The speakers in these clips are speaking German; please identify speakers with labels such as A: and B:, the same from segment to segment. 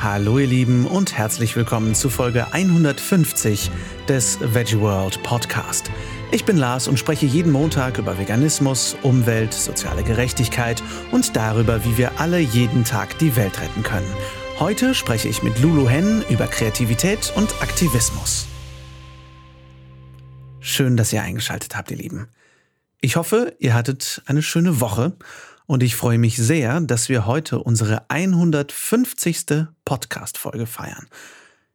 A: Hallo ihr Lieben und herzlich willkommen zu Folge 150 des Veggie World Podcast. Ich bin Lars und spreche jeden Montag über Veganismus, Umwelt, soziale Gerechtigkeit und darüber, wie wir alle jeden Tag die Welt retten können. Heute spreche ich mit Lulu Hen über Kreativität und Aktivismus. Schön, dass ihr eingeschaltet habt, ihr Lieben. Ich hoffe, ihr hattet eine schöne Woche und ich freue mich sehr, dass wir heute unsere 150. Podcast-Folge feiern.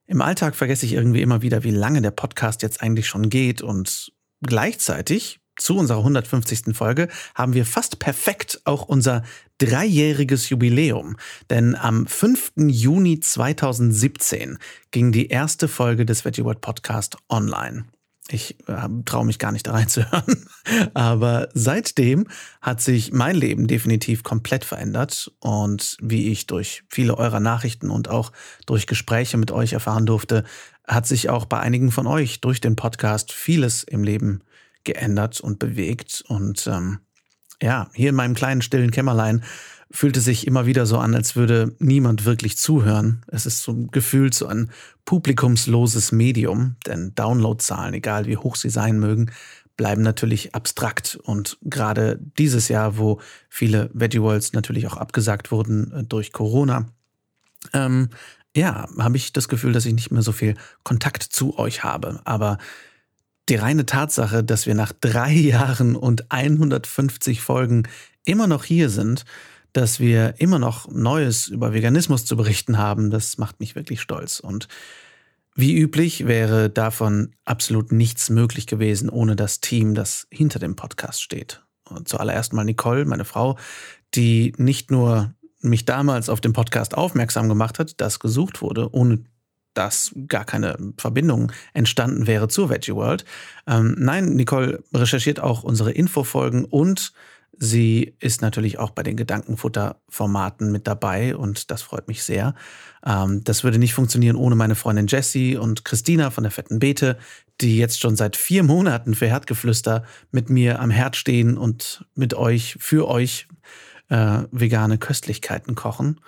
A: Im Alltag vergesse ich irgendwie immer wieder, wie lange der Podcast jetzt eigentlich schon geht und gleichzeitig zu unserer 150. Folge haben wir fast perfekt auch unser dreijähriges Jubiläum. Denn am 5. Juni 2017 ging die erste Folge des Veggie World Podcast online. Ich äh, traue mich gar nicht da reinzuhören. Aber seitdem hat sich mein Leben definitiv komplett verändert. Und wie ich durch viele eurer Nachrichten und auch durch Gespräche mit euch erfahren durfte, hat sich auch bei einigen von euch durch den Podcast vieles im Leben geändert und bewegt. Und ähm, ja, hier in meinem kleinen stillen Kämmerlein fühlte sich immer wieder so an, als würde niemand wirklich zuhören. Es ist so gefühlt so ein publikumsloses Medium, denn Downloadzahlen, egal wie hoch sie sein mögen, bleiben natürlich abstrakt. Und gerade dieses Jahr, wo viele Veggie Worlds natürlich auch abgesagt wurden äh, durch Corona, ähm, ja, habe ich das Gefühl, dass ich nicht mehr so viel Kontakt zu euch habe. Aber die reine Tatsache, dass wir nach drei Jahren und 150 Folgen immer noch hier sind, dass wir immer noch Neues über Veganismus zu berichten haben, das macht mich wirklich stolz. Und wie üblich wäre davon absolut nichts möglich gewesen ohne das Team, das hinter dem Podcast steht. Und zuallererst mal Nicole, meine Frau, die nicht nur mich damals auf dem Podcast aufmerksam gemacht hat, das gesucht wurde, ohne dass gar keine Verbindung entstanden wäre zur Veggie World. Ähm, nein, Nicole recherchiert auch unsere Infofolgen und Sie ist natürlich auch bei den Gedankenfutter-Formaten mit dabei und das freut mich sehr. Ähm, das würde nicht funktionieren ohne meine Freundin Jessie und Christina von der Fetten Beete, die jetzt schon seit vier Monaten für Herdgeflüster mit mir am Herd stehen und mit euch, für euch äh, vegane Köstlichkeiten kochen.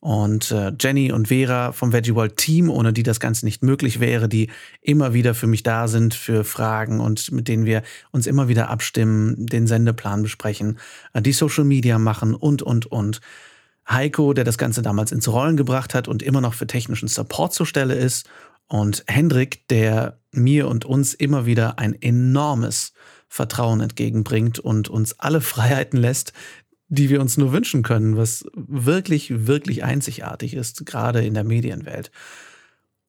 A: Und äh, Jenny und Vera vom Veggie World Team, ohne die das Ganze nicht möglich wäre, die immer wieder für mich da sind, für Fragen und mit denen wir uns immer wieder abstimmen, den Sendeplan besprechen, äh, die Social Media machen und, und, und. Heiko, der das Ganze damals ins Rollen gebracht hat und immer noch für technischen Support zur Stelle ist. Und Hendrik, der mir und uns immer wieder ein enormes Vertrauen entgegenbringt und uns alle Freiheiten lässt, die wir uns nur wünschen können, was wirklich, wirklich einzigartig ist, gerade in der Medienwelt.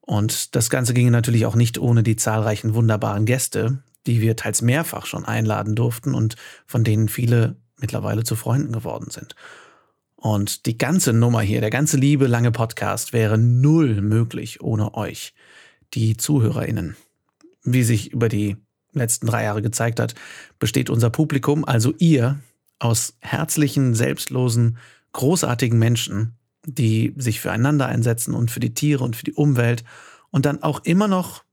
A: Und das Ganze ging natürlich auch nicht ohne die zahlreichen wunderbaren Gäste, die wir teils mehrfach schon einladen durften und von denen viele mittlerweile zu Freunden geworden sind. Und die ganze Nummer hier, der ganze liebe lange Podcast wäre null möglich ohne euch, die ZuhörerInnen. Wie sich über die letzten drei Jahre gezeigt hat, besteht unser Publikum, also ihr, aus herzlichen, selbstlosen, großartigen Menschen, die sich füreinander einsetzen und für die Tiere und für die Umwelt und dann auch immer noch,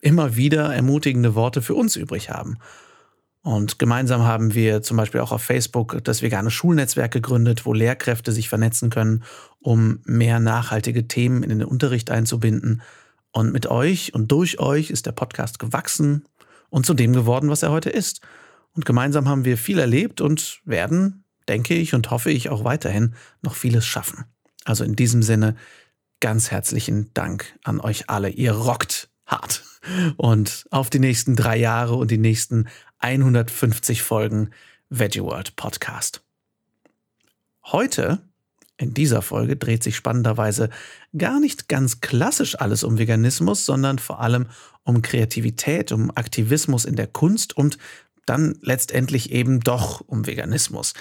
A: immer wieder ermutigende Worte für uns übrig haben. Und gemeinsam haben wir zum Beispiel auch auf Facebook das vegane Schulnetzwerk gegründet, wo Lehrkräfte sich vernetzen können, um mehr nachhaltige Themen in den Unterricht einzubinden. Und mit euch und durch euch ist der Podcast gewachsen und zu dem geworden, was er heute ist. Und gemeinsam haben wir viel erlebt und werden, denke ich und hoffe ich, auch weiterhin noch vieles schaffen. Also in diesem Sinne ganz herzlichen Dank an euch alle. Ihr rockt hart. Und auf die nächsten drei Jahre und die nächsten 150 Folgen Veggie World Podcast. Heute, in dieser Folge, dreht sich spannenderweise gar nicht ganz klassisch alles um Veganismus, sondern vor allem um Kreativität, um Aktivismus in der Kunst und dann letztendlich eben doch um Veganismus.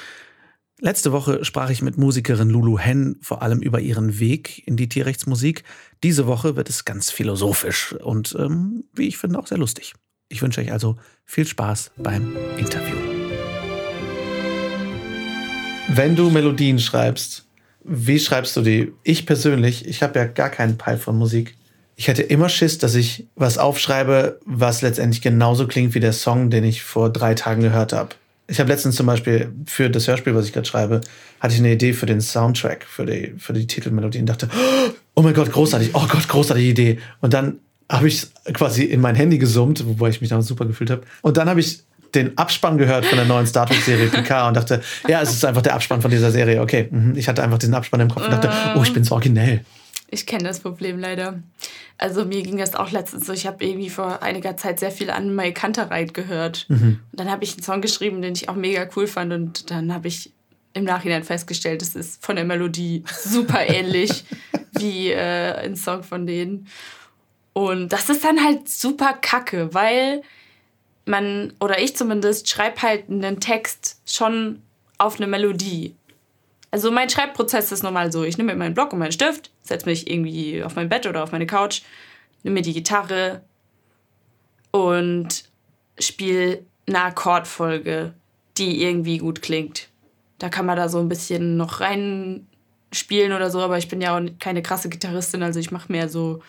A: Letzte Woche sprach ich mit Musikerin Lulu Hen vor allem über ihren Weg in die Tierrechtsmusik. Diese Woche wird es ganz philosophisch und, ähm, wie ich finde, auch sehr lustig. Ich wünsche euch also viel Spaß beim Interview. Wenn du Melodien schreibst, wie schreibst du die? Ich persönlich, ich habe ja gar keinen Peil von Musik ich hätte immer Schiss, dass ich was aufschreibe, was letztendlich genauso klingt wie der Song, den ich vor drei Tagen gehört habe. Ich habe letztens zum Beispiel für das Hörspiel, was ich gerade schreibe, hatte ich eine Idee für den Soundtrack, für die, für die Titelmelodie und dachte, oh mein Gott, großartig, oh Gott, großartige Idee. Und dann habe ich quasi in mein Handy gesummt, wobei ich mich damals super gefühlt habe. Und dann habe ich den Abspann gehört von der neuen Star Trek-Serie Picard und dachte, ja, es ist einfach der Abspann von dieser Serie. Okay, mhm. ich hatte einfach diesen Abspann im Kopf und dachte, oh, ich bin so originell.
B: Ich kenne das Problem leider. Also mir ging das auch letztens so. Ich habe irgendwie vor einiger Zeit sehr viel an Mai Kantereit gehört. Mhm. Und dann habe ich einen Song geschrieben, den ich auch mega cool fand. Und dann habe ich im Nachhinein festgestellt, es ist von der Melodie super ähnlich wie äh, ein Song von denen. Und das ist dann halt super kacke, weil man, oder ich zumindest, schreibe halt einen Text schon auf eine Melodie. Also mein Schreibprozess ist normal so. Ich nehme mir meinen Block und meinen Stift, setze mich irgendwie auf mein Bett oder auf meine Couch, nehme mir die Gitarre und spiele eine Akkordfolge, die irgendwie gut klingt. Da kann man da so ein bisschen noch rein spielen oder so, aber ich bin ja auch keine krasse Gitarristin, also ich mache mehr so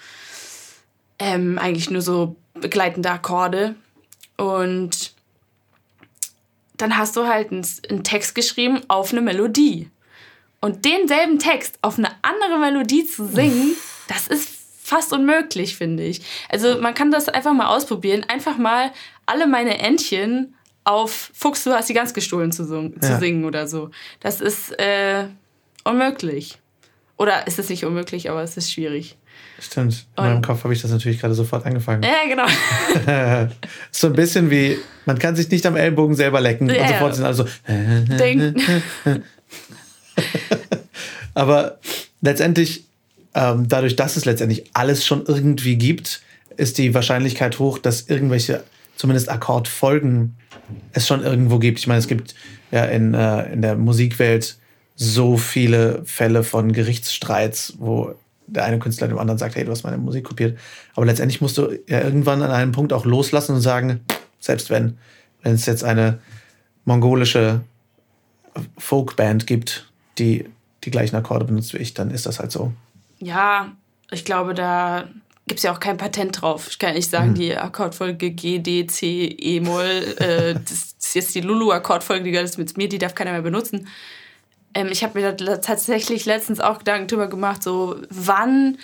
B: ähm, eigentlich nur so begleitende Akkorde. Und dann hast du halt einen Text geschrieben auf eine Melodie. Und denselben Text auf eine andere Melodie zu singen, das ist fast unmöglich, finde ich. Also man kann das einfach mal ausprobieren. Einfach mal alle meine Entchen auf Fuchs, du hast die ganz gestohlen zu, zu ja. singen oder so. Das ist äh, unmöglich. Oder ist es nicht unmöglich, aber es ist schwierig.
A: Stimmt. In Und meinem Kopf habe ich das natürlich gerade sofort angefangen.
B: Ja, genau.
A: so ein bisschen wie, man kann sich nicht am Ellbogen selber lecken ja, und sofort sind alle so. Aber letztendlich, ähm, dadurch, dass es letztendlich alles schon irgendwie gibt, ist die Wahrscheinlichkeit hoch, dass irgendwelche, zumindest Akkordfolgen, es schon irgendwo gibt. Ich meine, es gibt ja in, äh, in der Musikwelt so viele Fälle von Gerichtsstreits, wo der eine Künstler dem anderen sagt, hey, du hast meine Musik kopiert. Aber letztendlich musst du ja irgendwann an einem Punkt auch loslassen und sagen, selbst wenn, wenn es jetzt eine mongolische Folkband gibt, die die gleichen Akkorde benutzt wie ich, dann ist das halt so.
B: Ja, ich glaube, da gibt es ja auch kein Patent drauf. Ich kann nicht sagen, mhm. die Akkordfolge G, D, C, E, Moll, äh, das ist jetzt die Lulu-Akkordfolge, die gehört mit mir, die darf keiner mehr benutzen. Ähm, ich habe mir da tatsächlich letztens auch Gedanken drüber gemacht, so wann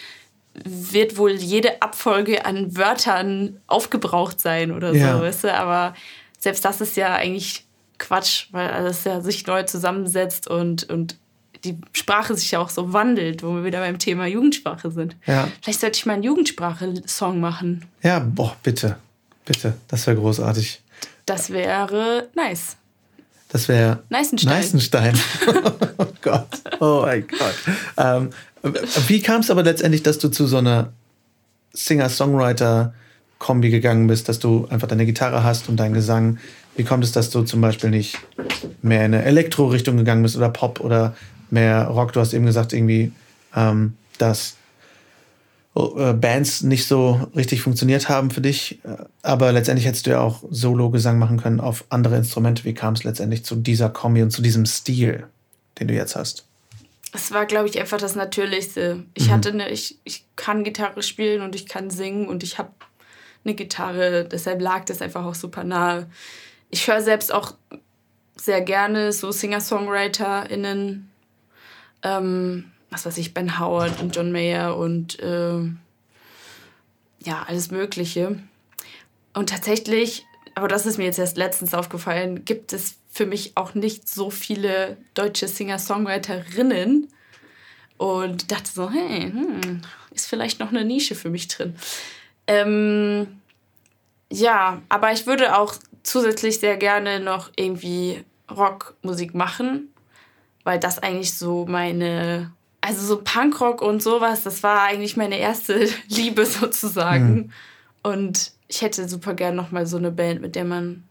B: wird wohl jede Abfolge an Wörtern aufgebraucht sein oder so, ja. weißt du? Aber selbst das ist ja eigentlich Quatsch, weil alles ja sich neu zusammensetzt und, und die Sprache sich ja auch so wandelt, wo wir wieder beim Thema Jugendsprache sind. Ja. Vielleicht sollte ich mal einen Jugendsprache-Song machen.
A: Ja, boah, bitte. Bitte. Das wäre großartig.
B: Das wäre nice.
A: Das wäre
B: Neißenstein.
A: Neißenstein. oh Gott. Oh mein Gott. Ähm, wie kam es aber letztendlich, dass du zu so einer Singer-Songwriter-Kombi gegangen bist, dass du einfach deine Gitarre hast und deinen Gesang? Wie kommt es, dass du zum Beispiel nicht mehr in eine Elektro-Richtung gegangen bist oder Pop oder mehr Rock? Du hast eben gesagt, irgendwie, ähm, dass äh, Bands nicht so richtig funktioniert haben für dich. Aber letztendlich hättest du ja auch Solo-Gesang machen können auf andere Instrumente. Wie kam es letztendlich zu dieser Kombi und zu diesem Stil, den du jetzt hast?
B: Es war, glaube ich, einfach das Natürlichste. Ich mhm. hatte eine, ich, ich kann Gitarre spielen und ich kann singen und ich habe eine Gitarre. Deshalb lag das einfach auch super nahe. Ich höre selbst auch sehr gerne so Singer-SongwriterInnen. Ähm, was weiß ich, Ben Howard und John Mayer und äh, ja, alles Mögliche. Und tatsächlich, aber das ist mir jetzt erst letztens aufgefallen, gibt es für mich auch nicht so viele deutsche Singer-Songwriterinnen. Und dachte so, hey, hm, ist vielleicht noch eine Nische für mich drin. Ähm, ja, aber ich würde auch zusätzlich sehr gerne noch irgendwie Rockmusik machen, weil das eigentlich so meine also so Punkrock und sowas, das war eigentlich meine erste Liebe sozusagen. Mhm. Und ich hätte super gern nochmal so eine Band, mit der man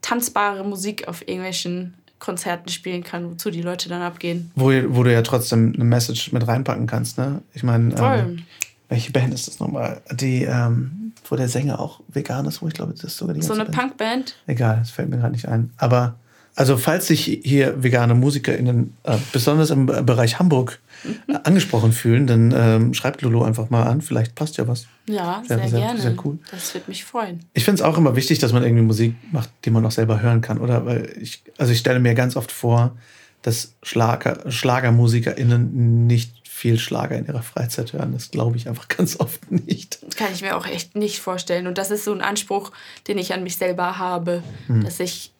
B: tanzbare Musik auf irgendwelchen Konzerten spielen kann, wozu die Leute dann abgehen.
A: Wo, wo du ja trotzdem eine Message mit reinpacken kannst, ne? Ich meine, ähm, welche Band ist das nochmal? Die, ähm, wo der Sänger auch vegan ist, wo ich glaube, das ist sogar die
B: So eine Punkband?
A: Egal, das fällt mir gerade nicht ein. Aber Also falls sich hier vegane MusikerInnen äh, besonders im Bereich Hamburg äh, angesprochen fühlen, dann ähm, schreibt Lulu einfach mal an. Vielleicht passt ja was.
B: Ja, sehr, sehr, sehr gerne. Sehr cool. Das würde mich freuen.
A: Ich finde es auch immer wichtig, dass man irgendwie Musik macht, die man auch selber hören kann, oder? Weil ich, also ich stelle mir ganz oft vor, dass Schlager, SchlagermusikerInnen nicht viel Schlager in ihrer Freizeit hören. Das glaube ich einfach ganz oft nicht.
B: Das kann ich mir auch echt nicht vorstellen. Und das ist so ein Anspruch, den ich an mich selber habe, hm. dass ich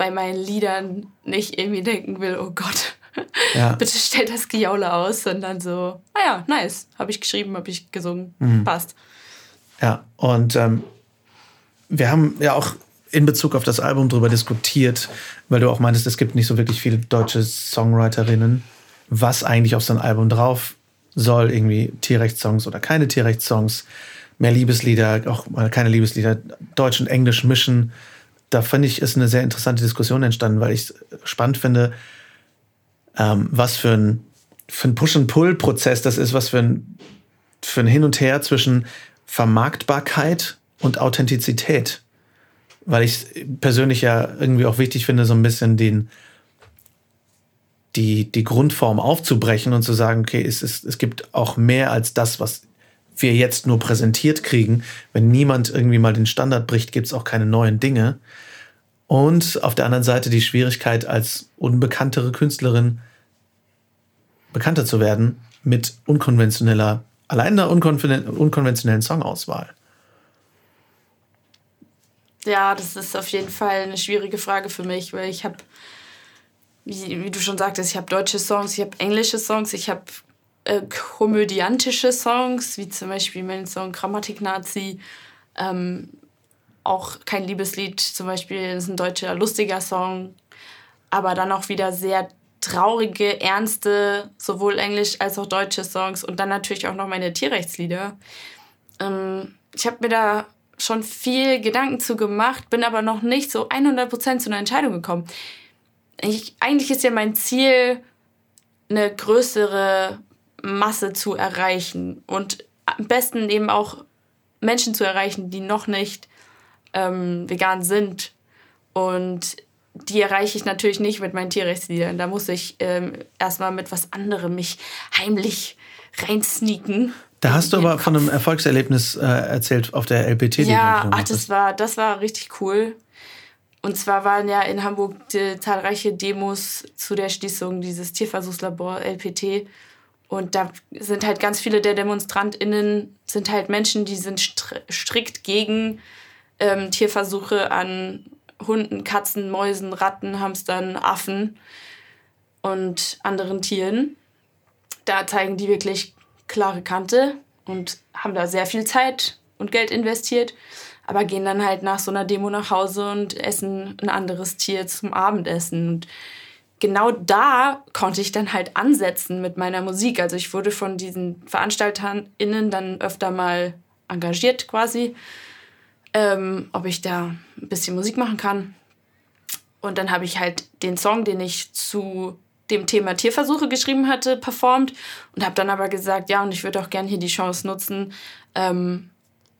B: bei meinen Liedern nicht irgendwie denken will, oh Gott, ja. bitte stell das Gejaule aus, sondern so, ah ja, nice, habe ich geschrieben, habe ich gesungen, mhm. passt.
A: Ja, und ähm, wir haben ja auch in Bezug auf das Album darüber diskutiert, weil du auch meintest, es gibt nicht so wirklich viele deutsche Songwriterinnen, was eigentlich auf so ein Album drauf soll, irgendwie Tierrechtssongs oder keine Tierrechtssongs, mehr Liebeslieder, auch mal keine Liebeslieder, Deutsch und Englisch mischen da finde ich, ist eine sehr interessante Diskussion entstanden, weil ich spannend finde, ähm, was für ein, für ein Push-and-Pull-Prozess das ist, was für ein, für ein Hin und Her zwischen Vermarktbarkeit und Authentizität. Weil ich persönlich ja irgendwie auch wichtig finde, so ein bisschen den, die, die Grundform aufzubrechen und zu sagen, okay, es, es, es gibt auch mehr als das, was wir jetzt nur präsentiert kriegen. Wenn niemand irgendwie mal den Standard bricht, gibt es auch keine neuen Dinge. Und auf der anderen Seite die Schwierigkeit, als unbekanntere Künstlerin bekannter zu werden mit unkonventioneller, allein einer unkonventionellen Songauswahl.
B: Ja, das ist auf jeden Fall eine schwierige Frage für mich, weil ich habe, wie, wie, du schon sagtest, ich habe deutsche Songs, ich habe englische Songs, ich habe äh, komödiantische Songs, wie zum Beispiel mein Song Grammatik-Nazi. Ähm, auch kein Liebeslied, zum Beispiel ist ein deutscher lustiger Song, aber dann auch wieder sehr traurige, ernste, sowohl englisch als auch deutsche Songs und dann natürlich auch noch meine Tierrechtslieder. Ähm, ich habe mir da schon viel Gedanken zu gemacht, bin aber noch nicht so 100% zu einer Entscheidung gekommen. Ich, eigentlich ist ja mein Ziel, eine größere Masse zu erreichen und am besten eben auch Menschen zu erreichen, die noch nicht ähm, vegan sind. Und die erreiche ich natürlich nicht mit meinen Tierrechtsliedern. Da muss ich ähm, erstmal mit was anderem mich heimlich reinsneaken.
A: Da hast du aber Kopf. von einem Erfolgserlebnis äh, erzählt auf der LPT.
B: Ja, ach, das war, das war richtig cool. Und zwar waren ja in Hamburg zahlreiche Demos zu der Schließung dieses Tierversuchslabor LPT. Und da sind halt ganz viele der DemonstrantInnen sind halt Menschen, die sind strikt gegen ähm, Tierversuche an Hunden, Katzen, Mäusen, Ratten, Hamstern, Affen und anderen Tieren. Da zeigen die wirklich klare Kante und haben da sehr viel Zeit und Geld investiert, aber gehen dann halt nach so einer Demo nach Hause und essen ein anderes Tier zum Abendessen. Und genau da konnte ich dann halt ansetzen mit meiner Musik. Also ich wurde von diesen VeranstalterInnen dann öfter mal engagiert quasi ähm, ob ich da ein bisschen Musik machen kann. Und dann habe ich halt den Song, den ich zu dem Thema Tierversuche geschrieben hatte, performt und habe dann aber gesagt, ja, und ich würde auch gerne hier die Chance nutzen, ähm,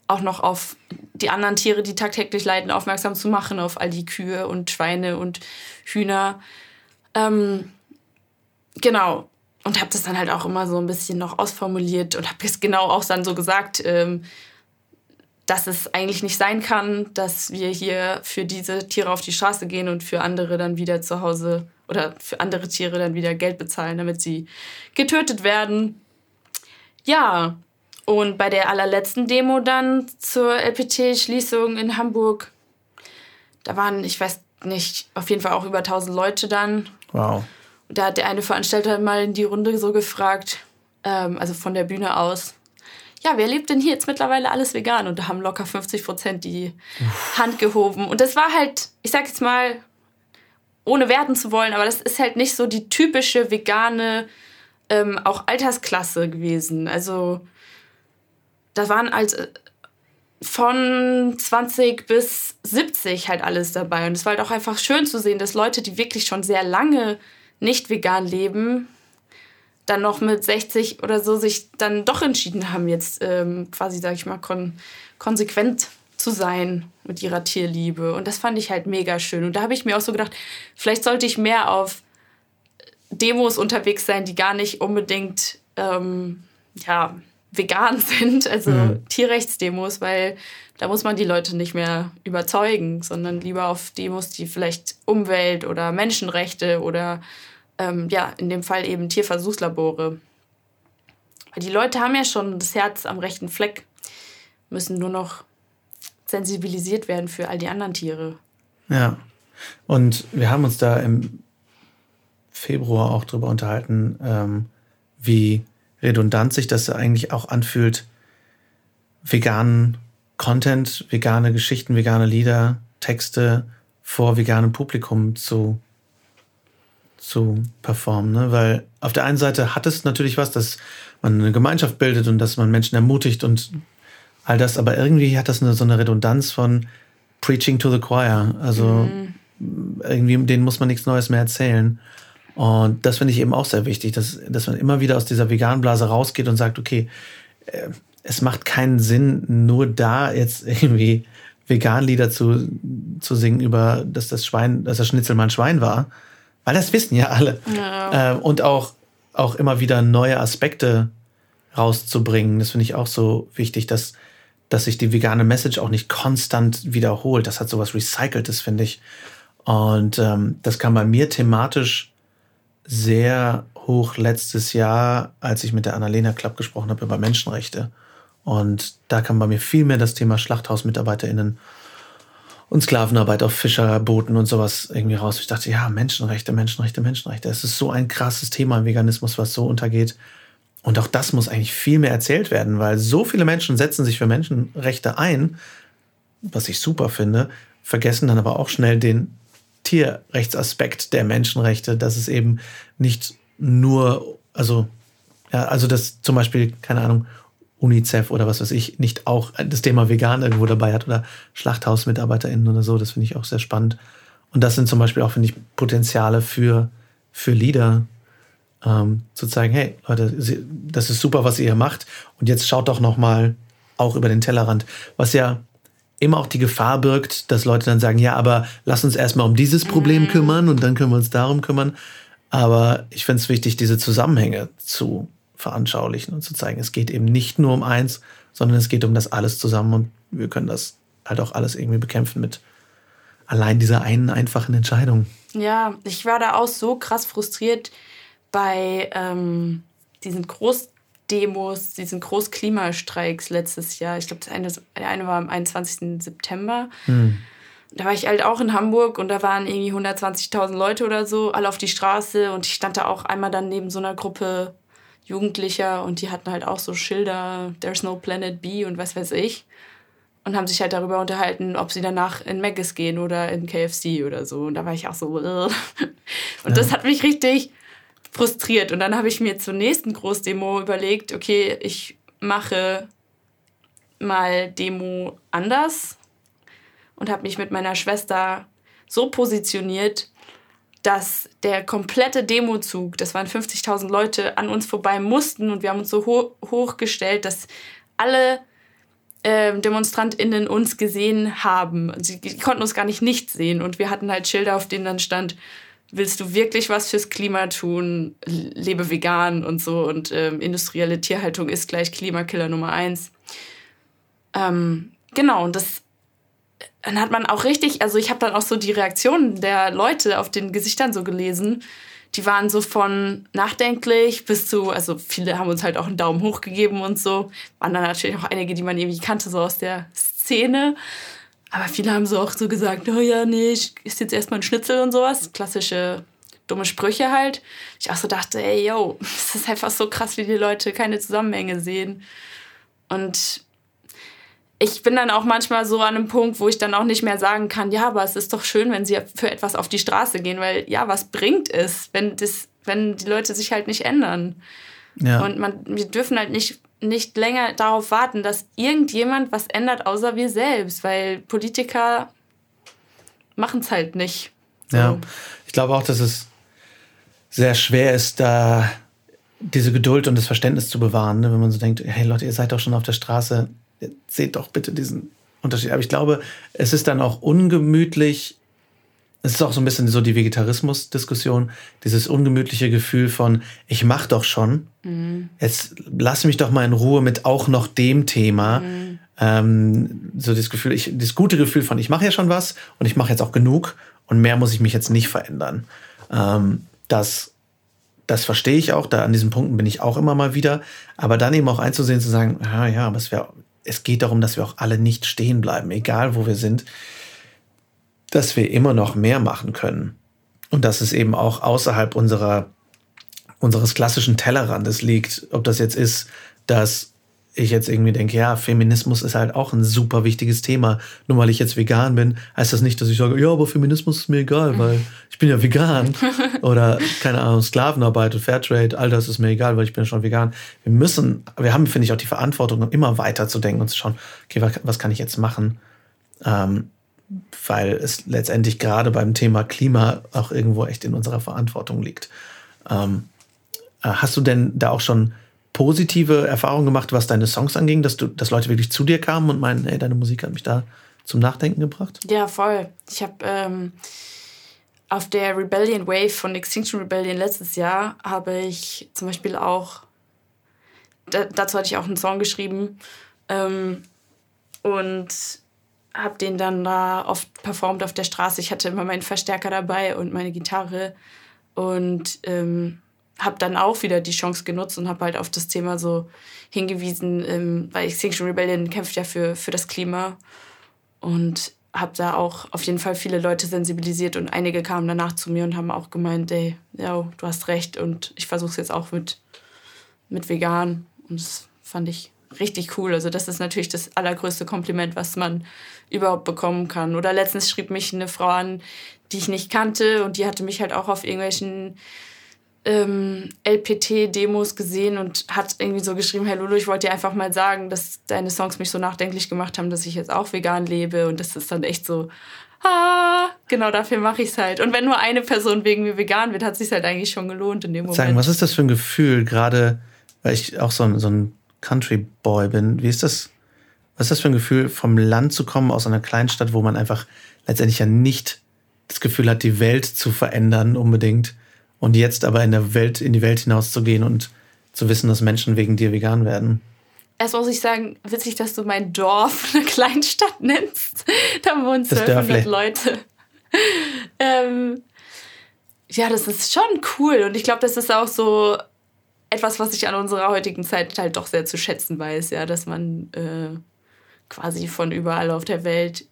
B: auch noch auf die anderen Tiere, die tagtäglich leiden, aufmerksam zu machen, auf all die Kühe und Schweine und Hühner. Ähm, genau. Und habe das dann halt auch immer so ein bisschen noch ausformuliert und habe es genau auch dann so gesagt, ähm, dass es eigentlich nicht sein kann, dass wir hier für diese Tiere auf die Straße gehen und für andere dann wieder zu Hause oder für andere Tiere dann wieder Geld bezahlen, damit sie getötet werden. Ja, und bei der allerletzten Demo dann zur LPT-Schließung in Hamburg, da waren, ich weiß nicht, auf jeden Fall auch über 1000 Leute dann. Wow. Und da hat der eine Veranstalter mal in die Runde so gefragt, ähm, also von der Bühne aus, ja, wer lebt denn hier jetzt mittlerweile alles vegan? Und da haben locker 50 Prozent die Uff. Hand gehoben. Und das war halt, ich sag jetzt mal, ohne werten zu wollen, aber das ist halt nicht so die typische vegane, ähm, auch Altersklasse gewesen. Also, da waren äh, von 20 bis 70 halt alles dabei. Und es war halt auch einfach schön zu sehen, dass Leute, die wirklich schon sehr lange nicht vegan leben, dann noch mit 60 oder so sich dann doch entschieden haben, jetzt ähm, quasi, sag ich mal, kon konsequent zu sein mit ihrer Tierliebe. Und das fand ich halt mega schön. Und da habe ich mir auch so gedacht, vielleicht sollte ich mehr auf Demos unterwegs sein, die gar nicht unbedingt ähm, ja, vegan sind, also mhm. Tierrechtsdemos, weil da muss man die Leute nicht mehr überzeugen, sondern lieber auf Demos, die vielleicht Umwelt oder Menschenrechte oder ähm, ja, in dem Fall eben Tierversuchslabore. Weil die Leute haben ja schon das Herz am rechten Fleck, müssen nur noch sensibilisiert werden für all die anderen Tiere.
A: Ja. Und wir haben uns da im Februar auch drüber unterhalten, ähm, wie redundant sich das eigentlich auch anfühlt, veganen Content, vegane Geschichten, vegane Lieder, Texte vor veganem Publikum zu, zu performen. Ne? Weil auf der einen Seite hat es natürlich was, dass man eine Gemeinschaft bildet und dass man Menschen ermutigt und all das, aber irgendwie hat das eine, so eine Redundanz von Preaching to the Choir. Also mhm. irgendwie, denen muss man nichts Neues mehr erzählen. Und das finde ich eben auch sehr wichtig, dass, dass man immer wieder aus dieser veganen Blase rausgeht und sagt, okay, äh, es macht keinen Sinn, nur da jetzt irgendwie Vegan-Lieder zu, zu singen über, dass das Schwein, dass das Schnitzel mal ein Schwein war. Weil das wissen ja alle. Ja. Äh, und auch, auch immer wieder neue Aspekte rauszubringen. Das finde ich auch so wichtig, dass, dass sich die vegane Message auch nicht konstant wiederholt. Das hat sowas Recyceltes, finde ich. Und ähm, das kann bei mir thematisch sehr hoch letztes Jahr, als ich mit der Annalena Club gesprochen habe über Menschenrechte. Und da kam bei mir viel mehr das Thema SchlachthausmitarbeiterInnen und Sklavenarbeit auf Fischerbooten und sowas irgendwie raus. Ich dachte, ja, Menschenrechte, Menschenrechte, Menschenrechte. Es ist so ein krasses Thema im Veganismus, was so untergeht. Und auch das muss eigentlich viel mehr erzählt werden, weil so viele Menschen setzen sich für Menschenrechte ein, was ich super finde, vergessen dann aber auch schnell den Tierrechtsaspekt der Menschenrechte, dass es eben nicht nur, also, ja, also dass zum Beispiel, keine Ahnung, UNICEF oder was weiß ich, nicht auch das Thema vegan irgendwo dabei hat oder SchlachthausmitarbeiterInnen oder so. Das finde ich auch sehr spannend. Und das sind zum Beispiel auch, finde ich, Potenziale für, für Leader, ähm, zu zeigen, hey, Leute, das ist super, was ihr hier macht. Und jetzt schaut doch noch mal auch über den Tellerrand. Was ja immer auch die Gefahr birgt, dass Leute dann sagen, ja, aber lass uns erstmal um dieses Problem mhm. kümmern und dann können wir uns darum kümmern. Aber ich finde es wichtig, diese Zusammenhänge zu veranschaulichen und zu zeigen, es geht eben nicht nur um eins, sondern es geht um das alles zusammen und wir können das halt auch alles irgendwie bekämpfen mit allein dieser einen einfachen Entscheidung.
B: Ja, ich war da auch so krass frustriert bei ähm, diesen Groß Demos, diesen Großklimastreiks letztes Jahr. Ich glaube, eine, der eine war am 21. September. Hm. Da war ich halt auch in Hamburg und da waren irgendwie 120.000 Leute oder so, alle auf die Straße und ich stand da auch einmal dann neben so einer Gruppe Jugendlicher und die hatten halt auch so Schilder, There's no Planet B und was weiß ich. Und haben sich halt darüber unterhalten, ob sie danach in Maggis gehen oder in KFC oder so. Und da war ich auch so. und das hat mich richtig frustriert. Und dann habe ich mir zur nächsten Großdemo überlegt, okay, ich mache mal Demo anders und habe mich mit meiner Schwester so positioniert, dass der komplette Demozug, das waren 50.000 Leute, an uns vorbei mussten und wir haben uns so ho hochgestellt, dass alle äh, DemonstrantInnen uns gesehen haben. Sie konnten uns gar nicht nicht sehen und wir hatten halt Schilder, auf denen dann stand, willst du wirklich was fürs Klima tun, lebe vegan und so und ähm, industrielle Tierhaltung ist gleich Klimakiller Nummer eins. Ähm, genau, und das dann hat man auch richtig, also ich habe dann auch so die Reaktionen der Leute auf den Gesichtern so gelesen. Die waren so von nachdenklich bis zu, also viele haben uns halt auch einen Daumen hoch gegeben und so. Waren dann natürlich auch einige, die man irgendwie kannte, so aus der Szene. Aber viele haben so auch so gesagt, oh ja, nee, ich ist jetzt erstmal ein Schnitzel und sowas. Klassische dumme Sprüche halt. Ich auch so dachte, ey, yo, das ist einfach so krass, wie die Leute keine Zusammenhänge sehen. Und ich bin dann auch manchmal so an einem Punkt, wo ich dann auch nicht mehr sagen kann, ja, aber es ist doch schön, wenn sie für etwas auf die Straße gehen, weil ja, was bringt es, wenn das, wenn die Leute sich halt nicht ändern? Ja. Und man, wir dürfen halt nicht nicht länger darauf warten, dass irgendjemand was ändert, außer wir selbst, weil Politiker machen es halt nicht.
A: So. Ja, ich glaube auch, dass es sehr schwer ist, da diese Geduld und das Verständnis zu bewahren, ne? wenn man so denkt, hey Leute, ihr seid doch schon auf der Straße, seht doch bitte diesen Unterschied. Aber ich glaube, es ist dann auch ungemütlich. Es ist auch so ein bisschen so die Vegetarismus-Diskussion, dieses ungemütliche Gefühl von, ich mach doch schon. Mhm. Jetzt lass mich doch mal in Ruhe mit auch noch dem Thema. Mhm. Ähm, so das Gefühl, ich, das gute Gefühl von, ich mache ja schon was und ich mache jetzt auch genug und mehr muss ich mich jetzt nicht verändern. Ähm, das, das verstehe ich auch, da an diesen Punkten bin ich auch immer mal wieder. Aber dann eben auch einzusehen, zu sagen, ja, ja, aber es, wär, es geht darum, dass wir auch alle nicht stehen bleiben, egal wo wir sind, dass wir immer noch mehr machen können. Und dass es eben auch außerhalb unserer, unseres klassischen Tellerrandes liegt, ob das jetzt ist, dass ich jetzt irgendwie denke, ja, Feminismus ist halt auch ein super wichtiges Thema. Nur weil ich jetzt vegan bin, heißt das nicht, dass ich sage, ja, aber Feminismus ist mir egal, weil ich bin ja vegan. Oder, keine Ahnung, Sklavenarbeit und Fairtrade, all das ist mir egal, weil ich bin ja schon vegan. Wir müssen, wir haben, finde ich, auch die Verantwortung, immer weiter zu denken und zu schauen, okay, was, was kann ich jetzt machen? Ähm, weil es letztendlich gerade beim Thema Klima auch irgendwo echt in unserer Verantwortung liegt. Ähm, äh, hast du denn da auch schon positive Erfahrungen gemacht, was deine Songs anging, dass du, dass Leute wirklich zu dir kamen und meinen, ey, deine Musik hat mich da zum Nachdenken gebracht?
B: Ja, voll. Ich habe ähm, auf der Rebellion Wave von Extinction Rebellion letztes Jahr habe ich zum Beispiel auch, da, dazu hatte ich auch einen Song geschrieben ähm, und habe den dann da oft performt auf der Straße. Ich hatte immer meinen Verstärker dabei und meine Gitarre. Und ähm, habe dann auch wieder die Chance genutzt und habe halt auf das Thema so hingewiesen, ähm, weil Extinction Rebellion kämpft ja für, für das Klima. Und habe da auch auf jeden Fall viele Leute sensibilisiert und einige kamen danach zu mir und haben auch gemeint, ey, ja, du hast recht und ich versuche es jetzt auch mit, mit vegan. Und das fand ich richtig cool. Also das ist natürlich das allergrößte Kompliment, was man überhaupt bekommen kann. Oder letztens schrieb mich eine Frau an, die ich nicht kannte und die hatte mich halt auch auf irgendwelchen ähm, LPT-Demos gesehen und hat irgendwie so geschrieben, hey Lulu, ich wollte dir einfach mal sagen, dass deine Songs mich so nachdenklich gemacht haben, dass ich jetzt auch vegan lebe und das ist dann echt so, ah, genau dafür mache ich es halt. Und wenn nur eine Person wegen mir vegan wird, hat es sich halt eigentlich schon gelohnt in dem Moment.
A: Sagen, was ist das für ein Gefühl, gerade weil ich auch so so ein Country Boy bin, wie ist das, was ist das für ein Gefühl, vom Land zu kommen, aus einer kleinen Stadt, wo man einfach letztendlich ja nicht das Gefühl hat, die Welt zu verändern unbedingt, und jetzt aber in der Welt, in die Welt hinauszugehen und zu wissen, dass Menschen wegen dir vegan werden.
B: Erst muss ich sagen, witzig, dass du mein Dorf eine Kleinstadt nennst. Da wohnen 1200 Leute. ähm, ja, das ist schon cool. Und ich glaube, das ist auch so etwas, was ich an unserer heutigen Zeit halt doch sehr zu schätzen weiß, ja, dass man äh, quasi von überall auf der Welt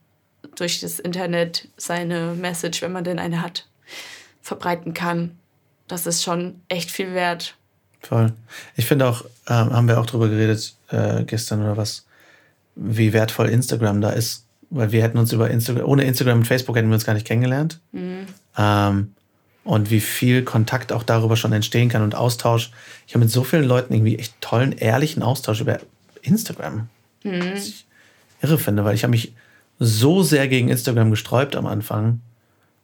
B: durch das Internet seine Message, wenn man denn eine hat, verbreiten kann das ist schon echt viel wert.
A: Voll. Ich finde auch, ähm, haben wir auch drüber geredet äh, gestern oder was, wie wertvoll Instagram da ist. Weil wir hätten uns über Instagram, ohne Instagram und Facebook hätten wir uns gar nicht kennengelernt. Mhm. Ähm, und wie viel Kontakt auch darüber schon entstehen kann und Austausch. Ich habe mit so vielen Leuten irgendwie echt tollen, ehrlichen Austausch über Instagram. Mhm. Was ich irre finde, weil ich habe mich so sehr gegen Instagram gesträubt am Anfang.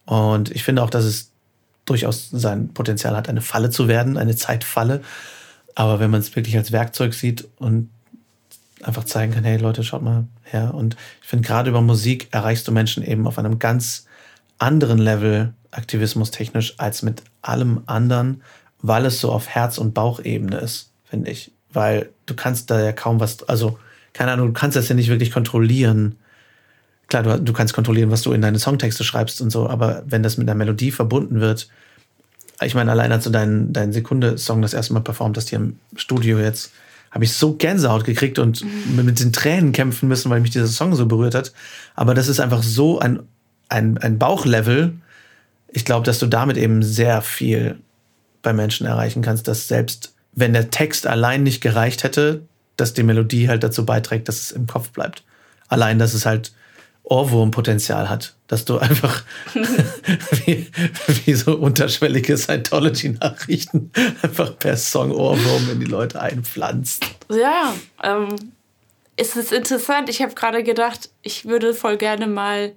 A: Und ich finde auch, dass es durchaus sein Potenzial hat, eine Falle zu werden, eine Zeitfalle. Aber wenn man es wirklich als Werkzeug sieht und einfach zeigen kann, hey Leute, schaut mal her. Und ich finde, gerade über Musik erreichst du Menschen eben auf einem ganz anderen Level, aktivismustechnisch, als mit allem anderen, weil es so auf Herz- und Bauchebene ist, finde ich. Weil du kannst da ja kaum was, also keine Ahnung, du kannst das ja nicht wirklich kontrollieren, klar, du, du kannst kontrollieren, was du in deine Songtexte schreibst und so, aber wenn das mit einer Melodie verbunden wird, ich meine, allein als du deinen, deinen Sekunde-Song das erste Mal performt hast hier im Studio jetzt, habe ich so Gänsehaut gekriegt und mhm. mit den Tränen kämpfen müssen, weil mich dieser Song so berührt hat. Aber das ist einfach so ein, ein, ein Bauchlevel. Ich glaube, dass du damit eben sehr viel bei Menschen erreichen kannst, dass selbst wenn der Text allein nicht gereicht hätte, dass die Melodie halt dazu beiträgt, dass es im Kopf bleibt. Allein, dass es halt Ohrwurmpotenzial hat, dass du einfach wie, wie, so unterschwellige Scientology-Nachrichten einfach per Song Ohrwurm in die Leute einpflanzt.
B: Ja, ähm, es ist interessant. Ich habe gerade gedacht, ich würde voll gerne mal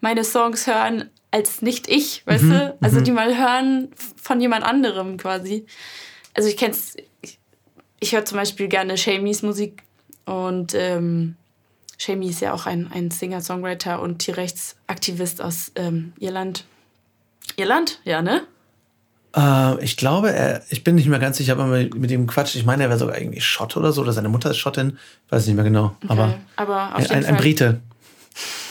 B: meine Songs hören als nicht ich, weißt mhm, du? Also mhm. die mal hören von jemand anderem quasi. Also ich kenn's, ich, ich höre zum Beispiel gerne Shamies Musik und ähm, Shamey ist ja auch ein, ein Singer-Songwriter und Tierrechtsaktivist aus ähm, Irland. Irland? Ja, ne?
A: Äh, ich glaube, er, ich bin nicht mehr ganz sicher, aber mit ihm Quatsch. Ich meine, er wäre sogar irgendwie Schott oder so, oder seine Mutter ist Schottin. Weiß nicht mehr genau. Okay. Aber, aber ein, ein, ein Brite.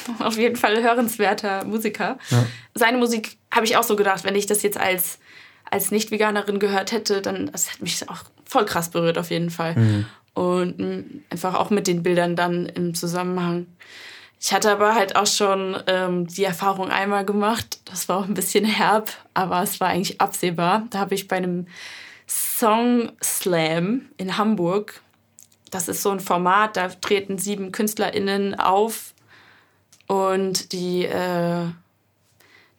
B: Auf jeden Fall hörenswerter Musiker. Ja. Seine Musik habe ich auch so gedacht, wenn ich das jetzt als, als Nicht-Veganerin gehört hätte, dann das hat mich auch voll krass berührt, auf jeden Fall. Mhm. Und mh, einfach auch mit den Bildern dann im Zusammenhang. Ich hatte aber halt auch schon ähm, die Erfahrung einmal gemacht. Das war auch ein bisschen herb, aber es war eigentlich absehbar. Da habe ich bei einem Song Slam in Hamburg, das ist so ein Format, da treten sieben KünstlerInnen auf und die, äh,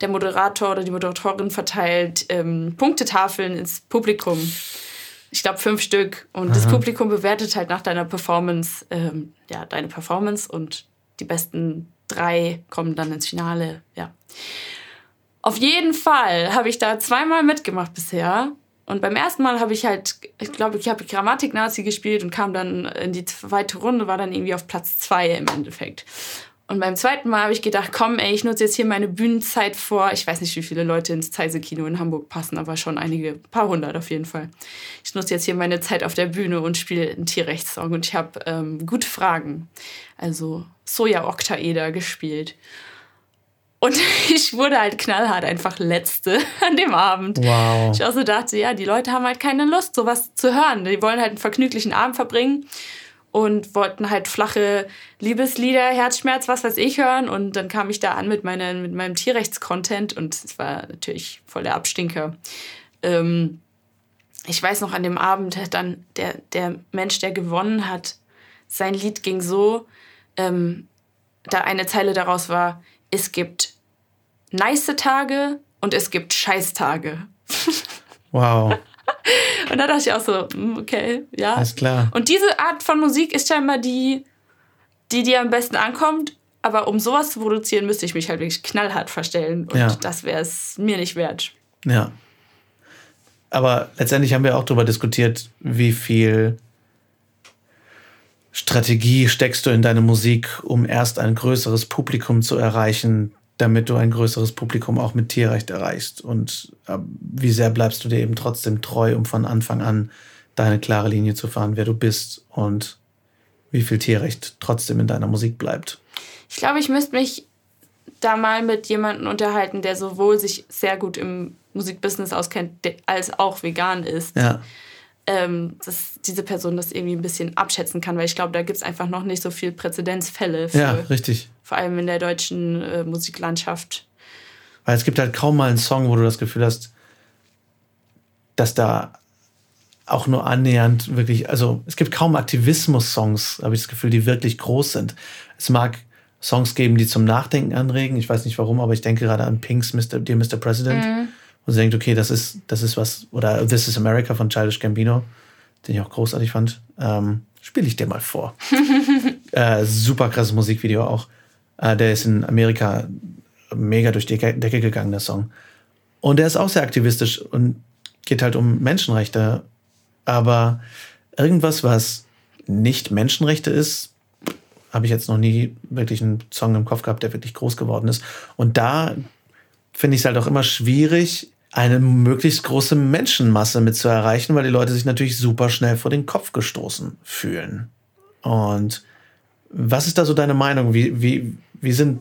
B: der Moderator oder die Moderatorin verteilt ähm, Punktetafeln ins Publikum. Ich glaube fünf Stück. Und Aha. das Publikum bewertet halt nach deiner Performance, ähm, ja, deine Performance und die besten drei kommen dann ins Finale. Ja. Auf jeden Fall habe ich da zweimal mitgemacht bisher. Und beim ersten Mal habe ich halt, ich glaube, ich habe Grammatik-Nazi gespielt und kam dann in die zweite Runde, war dann irgendwie auf Platz zwei im Endeffekt. Und beim zweiten Mal habe ich gedacht, komm, ey, ich nutze jetzt hier meine Bühnenzeit vor. Ich weiß nicht, wie viele Leute ins Zeise-Kino in Hamburg passen, aber schon einige, paar hundert auf jeden Fall. Ich nutze jetzt hier meine Zeit auf der Bühne und spiele einen Tierrechtssong und ich habe ähm, gute Fragen. Also Soja-Oktaeder gespielt. Und ich wurde halt knallhart einfach Letzte an dem Abend. Wow. Ich auch so dachte, ja, die Leute haben halt keine Lust, sowas zu hören. Die wollen halt einen vergnüglichen Abend verbringen und wollten halt flache Liebeslieder, Herzschmerz, was weiß ich hören. Und dann kam ich da an mit, meine, mit meinem Tierrechts-Content und es war natürlich voll der Abstinker. Ähm, ich weiß noch, an dem Abend dann der, der Mensch, der gewonnen hat, sein Lied ging so, ähm, da eine Zeile daraus war, es gibt nice Tage und es gibt Scheißtage. Wow. Und da dachte ich auch so, hm, okay, ja. Alles klar. Und diese Art von Musik ist scheinbar die, die dir am besten ankommt. Aber um sowas zu produzieren, müsste ich mich halt wirklich knallhart verstellen. Und ja. das wäre es mir nicht wert.
A: Ja. Aber letztendlich haben wir auch darüber diskutiert, wie viel Strategie steckst du in deine Musik, um erst ein größeres Publikum zu erreichen, damit du ein größeres Publikum auch mit Tierrecht erreichst. Und äh, wie sehr bleibst du dir eben trotzdem treu, um von Anfang an deine klare Linie zu fahren, wer du bist und wie viel Tierrecht trotzdem in deiner Musik bleibt.
B: Ich glaube, ich müsste mich da mal mit jemandem unterhalten, der sowohl sich sehr gut im Musikbusiness auskennt, als auch vegan ist. Ja. Ähm, dass diese Person das irgendwie ein bisschen abschätzen kann, weil ich glaube, da gibt es einfach noch nicht so viele Präzedenzfälle. Für,
A: ja, richtig
B: vor allem in der deutschen äh, Musiklandschaft.
A: Weil es gibt halt kaum mal einen Song, wo du das Gefühl hast, dass da auch nur annähernd wirklich, also es gibt kaum Aktivismus-Songs, habe ich das Gefühl, die wirklich groß sind. Es mag Songs geben, die zum Nachdenken anregen. Ich weiß nicht warum, aber ich denke gerade an Pinks Mr. Dear Mr. President. Mhm. Und sie denkt, okay, das ist, das ist was, oder This is America von Childish Gambino, den ich auch großartig fand. Ähm, Spiele ich dir mal vor. äh, super krasses Musikvideo auch. Äh, der ist in Amerika mega durch die Decke gegangen, der Song. Und der ist auch sehr aktivistisch und geht halt um Menschenrechte. Aber irgendwas, was nicht Menschenrechte ist, habe ich jetzt noch nie wirklich einen Song im Kopf gehabt, der wirklich groß geworden ist. Und da finde ich es halt auch immer schwierig, eine möglichst große Menschenmasse mit zu erreichen, weil die Leute sich natürlich super schnell vor den Kopf gestoßen fühlen. Und was ist da so deine Meinung? Wie, wie, wie, sind,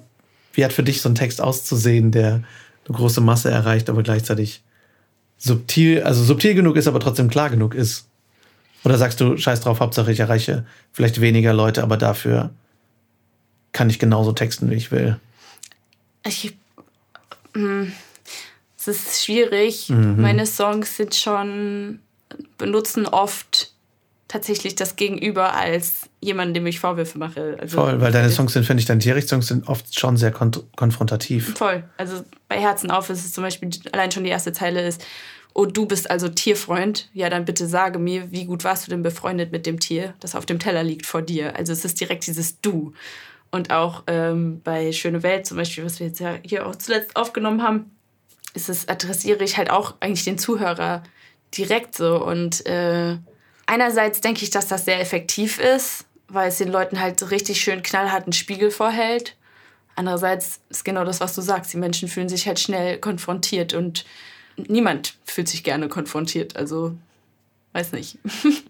A: wie hat für dich so ein Text auszusehen, der eine große Masse erreicht, aber gleichzeitig subtil, also subtil genug ist, aber trotzdem klar genug ist? Oder sagst du, scheiß drauf, Hauptsache ich erreiche vielleicht weniger Leute, aber dafür kann ich genauso texten, wie ich will?
B: Ich, hm, es ist schwierig. Mhm. Meine Songs sind schon, benutzen oft tatsächlich das Gegenüber als jemand, dem ich Vorwürfe mache.
A: Also Voll, weil deine Songs sind, finde ich, deine Tierrechtssongs sind oft schon sehr kont konfrontativ.
B: Voll. Also bei Herzen auf ist es zum Beispiel, allein schon die erste Zeile ist, oh, du bist also Tierfreund. Ja, dann bitte sage mir, wie gut warst du denn befreundet mit dem Tier, das auf dem Teller liegt vor dir? Also es ist direkt dieses Du. Und auch ähm, bei Schöne Welt zum Beispiel, was wir jetzt ja hier auch zuletzt aufgenommen haben, ist es, adressiere ich halt auch eigentlich den Zuhörer direkt so und äh, einerseits denke ich, dass das sehr effektiv ist, weil es den Leuten halt richtig schön knallhart einen Spiegel vorhält. Andererseits ist genau das, was du sagst. Die Menschen fühlen sich halt schnell konfrontiert und niemand fühlt sich gerne konfrontiert. Also, weiß nicht.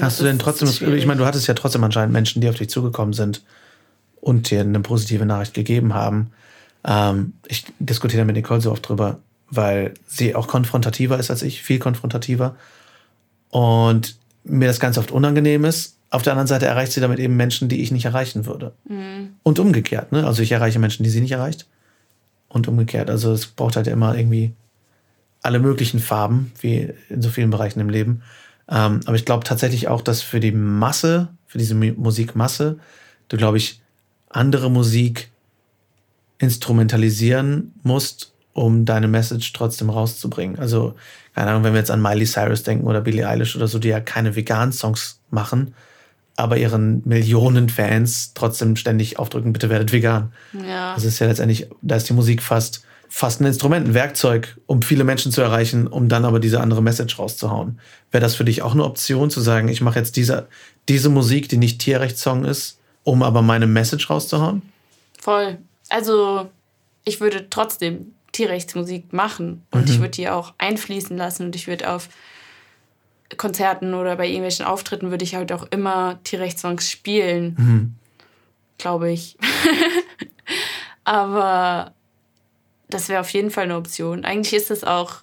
A: Hast du denn trotzdem, ich meine, du hattest ja trotzdem anscheinend Menschen, die auf dich zugekommen sind und dir eine positive Nachricht gegeben haben. Ähm, ich diskutiere mit Nicole so oft drüber, weil sie auch konfrontativer ist als ich, viel konfrontativer. Und mir das ganz oft unangenehm ist. Auf der anderen Seite erreicht sie damit eben Menschen, die ich nicht erreichen würde. Mhm. Und umgekehrt. Ne? Also ich erreiche Menschen, die sie nicht erreicht. Und umgekehrt. Also es braucht halt immer irgendwie alle möglichen Farben, wie in so vielen Bereichen im Leben. Ähm, aber ich glaube tatsächlich auch, dass für die Masse, für diese Musikmasse, du, glaube ich, andere Musik instrumentalisieren musst, um deine Message trotzdem rauszubringen. Also, keine Ahnung, wenn wir jetzt an Miley Cyrus denken oder Billie Eilish oder so, die ja keine veganen Songs machen, aber ihren Millionen Fans trotzdem ständig aufdrücken, bitte werdet vegan. Ja. Das ist ja letztendlich, da ist die Musik fast, fast ein Instrument, ein Werkzeug, um viele Menschen zu erreichen, um dann aber diese andere Message rauszuhauen. Wäre das für dich auch eine Option, zu sagen, ich mache jetzt diese, diese Musik, die nicht Tierrechtssong ist, um aber meine Message rauszuhauen?
B: Voll. Also, ich würde trotzdem Tierrechtsmusik machen und mhm. ich würde die auch einfließen lassen und ich würde auf Konzerten oder bei irgendwelchen Auftritten würde ich halt auch immer Tierrechtssongs spielen. Mhm. Glaube ich. Aber das wäre auf jeden Fall eine Option. Eigentlich ist das auch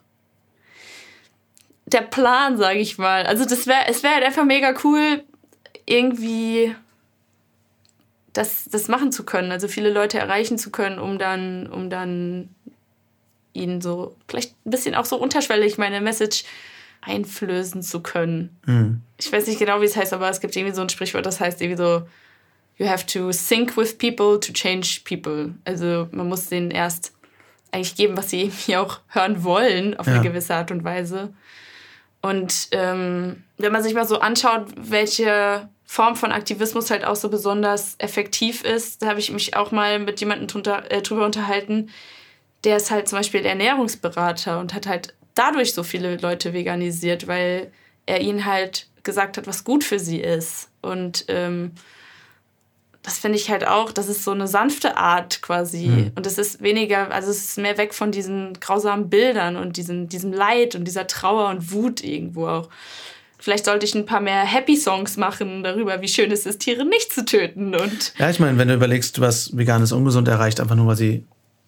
B: der Plan, sage ich mal. Also das wäre, es wäre halt einfach mega cool, irgendwie das, das machen zu können, also viele Leute erreichen zu können, um dann, um dann ihnen so vielleicht ein bisschen auch so unterschwellig meine Message einflößen zu können. Mhm. Ich weiß nicht genau, wie es heißt, aber es gibt irgendwie so ein Sprichwort, das heißt irgendwie so, you have to sync with people to change people. Also man muss denen erst eigentlich geben, was sie irgendwie auch hören wollen, auf ja. eine gewisse Art und Weise. Und ähm, wenn man sich mal so anschaut, welche Form von Aktivismus halt auch so besonders effektiv ist, da habe ich mich auch mal mit jemandem drunter, äh, drüber unterhalten, der ist halt zum Beispiel Ernährungsberater und hat halt dadurch so viele Leute veganisiert, weil er ihnen halt gesagt hat, was gut für sie ist. Und ähm, das finde ich halt auch, das ist so eine sanfte Art quasi. Mhm. Und es ist weniger, also es ist mehr weg von diesen grausamen Bildern und diesen, diesem Leid und dieser Trauer und Wut irgendwo auch. Vielleicht sollte ich ein paar mehr Happy Songs machen darüber, wie schön es ist, Tiere nicht zu töten. Und
A: ja, ich meine, wenn du überlegst, was veganes ungesund erreicht, einfach nur weil sie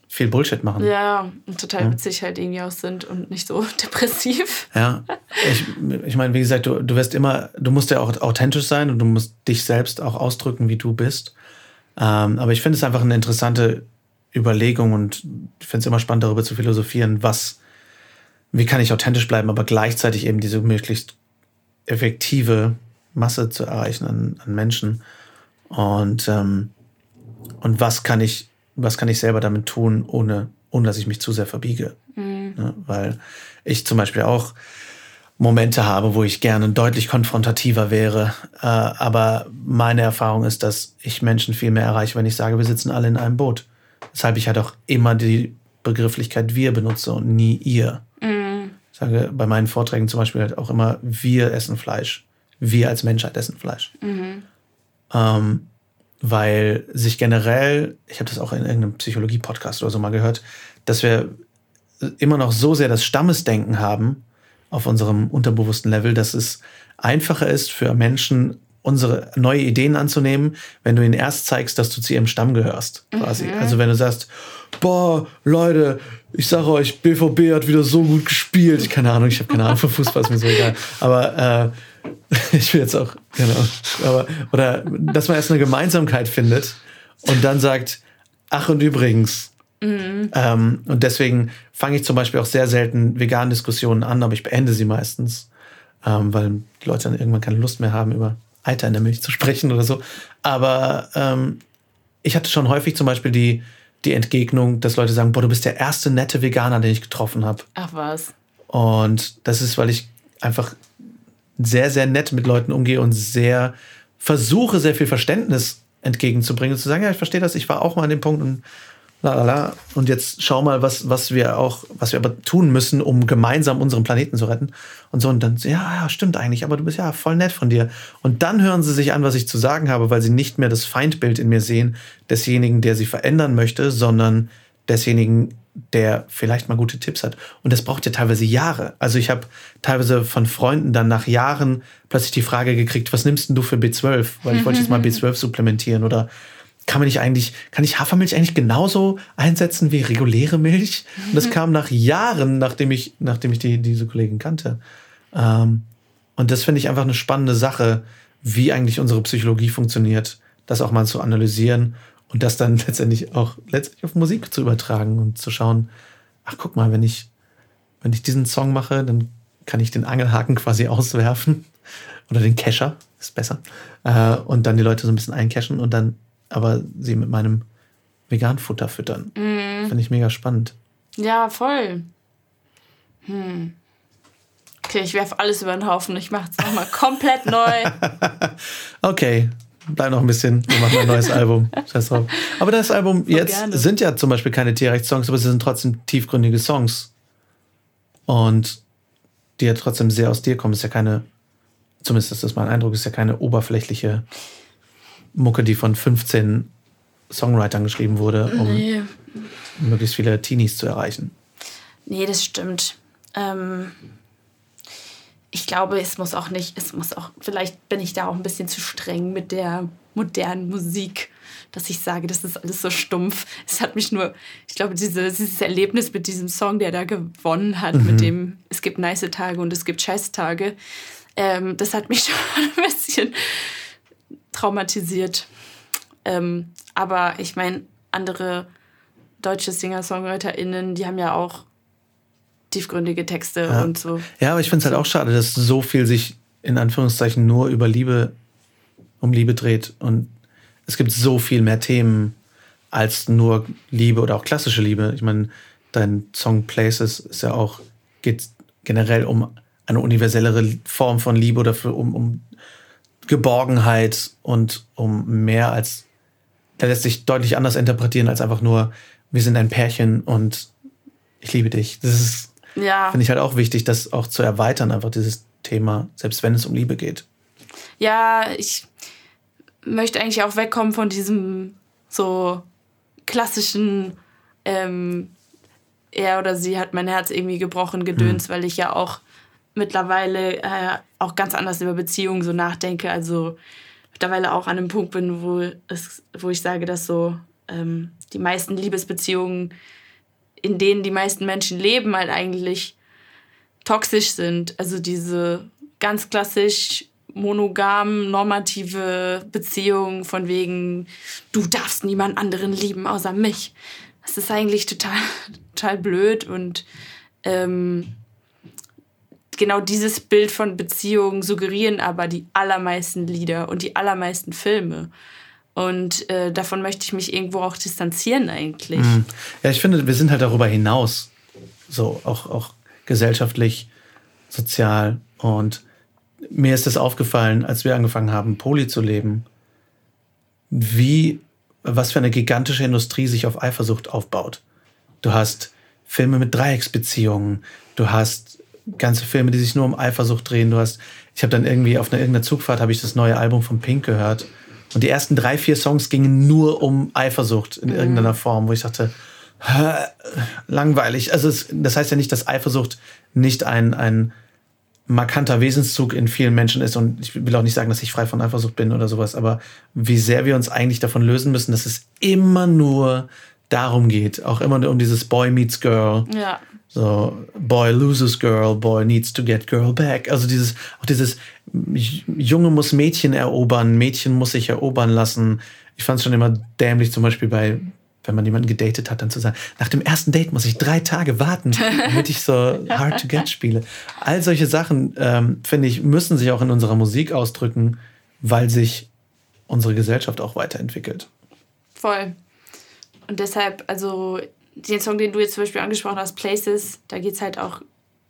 A: viel Bullshit machen.
B: Ja, und total ja. witzig halt irgendwie auch sind und nicht so depressiv.
A: Ja, ich, ich meine, wie gesagt, du, du wirst immer, du musst ja auch authentisch sein und du musst dich selbst auch ausdrücken, wie du bist. Ähm, aber ich finde es einfach eine interessante Überlegung und ich finde es immer spannend, darüber zu philosophieren, was, wie kann ich authentisch bleiben, aber gleichzeitig eben diese möglichst effektive Masse zu erreichen an, an Menschen. Und, ähm, und was kann ich was kann ich selber damit tun, ohne, ohne dass ich mich zu sehr verbiege. Mhm. Ne? Weil ich zum Beispiel auch Momente habe, wo ich gerne deutlich konfrontativer wäre. Äh, aber meine Erfahrung ist, dass ich Menschen viel mehr erreiche, wenn ich sage, wir sitzen alle in einem Boot. Weshalb ich halt auch immer die Begrifflichkeit wir benutze und nie ihr. Sage bei meinen Vorträgen zum Beispiel halt auch immer, wir essen Fleisch. Wir als Menschheit essen Fleisch. Mhm. Ähm, weil sich generell, ich habe das auch in irgendeinem Psychologie-Podcast oder so mal gehört, dass wir immer noch so sehr das Stammesdenken haben auf unserem unterbewussten Level, dass es einfacher ist für Menschen, unsere neue Ideen anzunehmen, wenn du ihnen erst zeigst, dass du zu ihrem Stamm gehörst. Quasi. Mhm. Also wenn du sagst, boah, Leute, ich sage euch, BVB hat wieder so gut gespielt. Keine Ahnung, ich habe keine Ahnung von Fußball, ist mir so egal. Aber äh, ich will jetzt auch, genau. Aber, oder dass man erst eine Gemeinsamkeit findet und dann sagt, ach und übrigens. Mhm. Ähm, und deswegen fange ich zum Beispiel auch sehr selten vegan Diskussionen an, aber ich beende sie meistens, ähm, weil die Leute dann irgendwann keine Lust mehr haben, über Eiter in der Milch zu sprechen oder so. Aber ähm, ich hatte schon häufig zum Beispiel die, die Entgegnung, dass Leute sagen, boah, du bist der erste nette Veganer, den ich getroffen habe.
B: Ach was.
A: Und das ist, weil ich einfach sehr, sehr nett mit Leuten umgehe und sehr versuche, sehr viel Verständnis entgegenzubringen und zu sagen, ja, ich verstehe das, ich war auch mal an dem Punkt und la la la. Und jetzt schau mal, was, was wir auch, was wir aber tun müssen, um gemeinsam unseren Planeten zu retten. Und so, und dann, ja, ja, stimmt eigentlich, aber du bist ja voll nett von dir. Und dann hören sie sich an, was ich zu sagen habe, weil sie nicht mehr das Feindbild in mir sehen, desjenigen, der sie verändern möchte, sondern desjenigen, der vielleicht mal gute Tipps hat. Und das braucht ja teilweise Jahre. Also ich habe teilweise von Freunden dann nach Jahren plötzlich die Frage gekriegt, was nimmst denn du für B12? Weil ich wollte jetzt mal B12 supplementieren oder kann man nicht eigentlich, kann ich Hafermilch eigentlich genauso einsetzen wie reguläre Milch? Und das kam nach Jahren, nachdem ich, nachdem ich die, diese Kollegen kannte. Ähm, und das finde ich einfach eine spannende Sache, wie eigentlich unsere Psychologie funktioniert, das auch mal zu analysieren und das dann letztendlich auch letztendlich auf Musik zu übertragen und zu schauen, ach guck mal, wenn ich, wenn ich diesen Song mache, dann kann ich den Angelhaken quasi auswerfen oder den Kescher, ist besser, äh, und dann die Leute so ein bisschen eincashen und dann aber sie mit meinem Veganfutter füttern. Mm. Finde ich mega spannend.
B: Ja, voll. Hm. Okay, ich werfe alles über den Haufen. Ich mache es nochmal komplett neu.
A: okay, bleib noch ein bisschen. Wir machen ein neues Album. Scheiß drauf. Aber das Album oh, jetzt gerne. sind ja zum Beispiel keine Tierrechtssongs, aber sie sind trotzdem tiefgründige Songs. Und die ja trotzdem sehr aus dir kommen. Ist ja keine, zumindest ist das mein Eindruck, ist ja keine oberflächliche Mucke, die von 15 Songwritern geschrieben wurde, um nee. möglichst viele Teenies zu erreichen.
B: Nee, das stimmt. Ähm, ich glaube, es muss auch nicht, es muss auch, vielleicht bin ich da auch ein bisschen zu streng mit der modernen Musik, dass ich sage, das ist alles so stumpf. Es hat mich nur, ich glaube, diese, dieses Erlebnis mit diesem Song, der da gewonnen hat, mhm. mit dem, es gibt nice Tage und es gibt scheiß Tage, ähm, das hat mich schon ein bisschen traumatisiert. Ähm, aber ich meine, andere deutsche Singer-SongwriterInnen, die haben ja auch tiefgründige Texte
A: ja.
B: und so.
A: Ja, aber ich finde es halt auch schade, dass so viel sich in Anführungszeichen nur über Liebe, um Liebe dreht. Und es gibt so viel mehr Themen als nur Liebe oder auch klassische Liebe. Ich meine, dein Song Places ist ja auch, geht generell um eine universellere Form von Liebe oder für, um, um Geborgenheit und um mehr als, der lässt sich deutlich anders interpretieren als einfach nur, wir sind ein Pärchen und ich liebe dich. Das ist, ja. finde ich halt auch wichtig, das auch zu erweitern, einfach dieses Thema, selbst wenn es um Liebe geht.
B: Ja, ich möchte eigentlich auch wegkommen von diesem so klassischen, ähm, er oder sie hat mein Herz irgendwie gebrochen, gedöns, mhm. weil ich ja auch mittlerweile äh, auch ganz anders über Beziehungen so nachdenke. Also mittlerweile auch an einem Punkt bin, wo, es, wo ich sage, dass so ähm, die meisten Liebesbeziehungen, in denen die meisten Menschen leben, halt eigentlich toxisch sind. Also diese ganz klassisch monogam normative Beziehung von wegen, du darfst niemand anderen lieben außer mich. Das ist eigentlich total, total blöd und ähm, genau dieses Bild von Beziehungen suggerieren aber die allermeisten Lieder und die allermeisten Filme. Und äh, davon möchte ich mich irgendwo auch distanzieren eigentlich. Mhm.
A: Ja, ich finde, wir sind halt darüber hinaus. So, auch, auch gesellschaftlich, sozial. Und mir ist es aufgefallen, als wir angefangen haben, Poli zu leben, wie, was für eine gigantische Industrie sich auf Eifersucht aufbaut. Du hast Filme mit Dreiecksbeziehungen, du hast ganze Filme, die sich nur um Eifersucht drehen. Du hast, ich habe dann irgendwie auf einer irgendeiner Zugfahrt habe ich das neue Album von Pink gehört und die ersten drei, vier Songs gingen nur um Eifersucht in mhm. irgendeiner Form, wo ich dachte, langweilig. Also es, das heißt ja nicht, dass Eifersucht nicht ein, ein markanter Wesenszug in vielen Menschen ist und ich will auch nicht sagen, dass ich frei von Eifersucht bin oder sowas, aber wie sehr wir uns eigentlich davon lösen müssen, dass es immer nur darum geht, auch immer nur um dieses Boy meets Girl. Ja. So, Boy loses Girl, Boy needs to get Girl back. Also dieses, auch dieses Junge muss Mädchen erobern, Mädchen muss sich erobern lassen. Ich fand es schon immer dämlich, zum Beispiel bei, wenn man jemanden gedatet hat, dann zu sagen, nach dem ersten Date muss ich drei Tage warten, damit ich so Hard to Get spiele. All solche Sachen, ähm, finde ich, müssen sich auch in unserer Musik ausdrücken, weil sich unsere Gesellschaft auch weiterentwickelt.
B: Voll. Und deshalb, also den Song, den du jetzt zum Beispiel angesprochen hast, Places, da geht es halt auch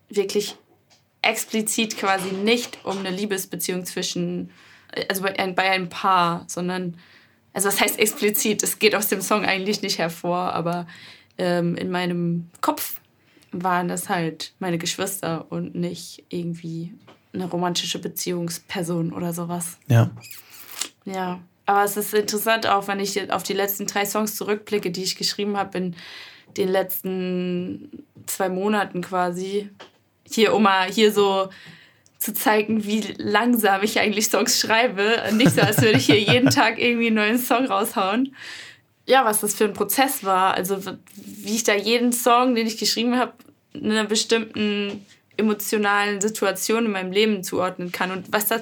B: wirklich explizit quasi nicht um eine Liebesbeziehung zwischen, also bei, bei einem Paar, sondern also das heißt explizit, es geht aus dem Song eigentlich nicht hervor, aber ähm, in meinem Kopf waren das halt meine Geschwister und nicht irgendwie eine romantische Beziehungsperson oder sowas. Ja. Ja, aber es ist interessant auch, wenn ich auf die letzten drei Songs zurückblicke, die ich geschrieben habe in den letzten zwei Monaten quasi. Hier, um mal hier so zu zeigen, wie langsam ich eigentlich Songs schreibe. Nicht so, als würde ich hier jeden Tag irgendwie einen neuen Song raushauen. Ja, was das für ein Prozess war. Also, wie ich da jeden Song, den ich geschrieben habe, in einer bestimmten emotionalen Situation in meinem Leben zuordnen kann. Und was das,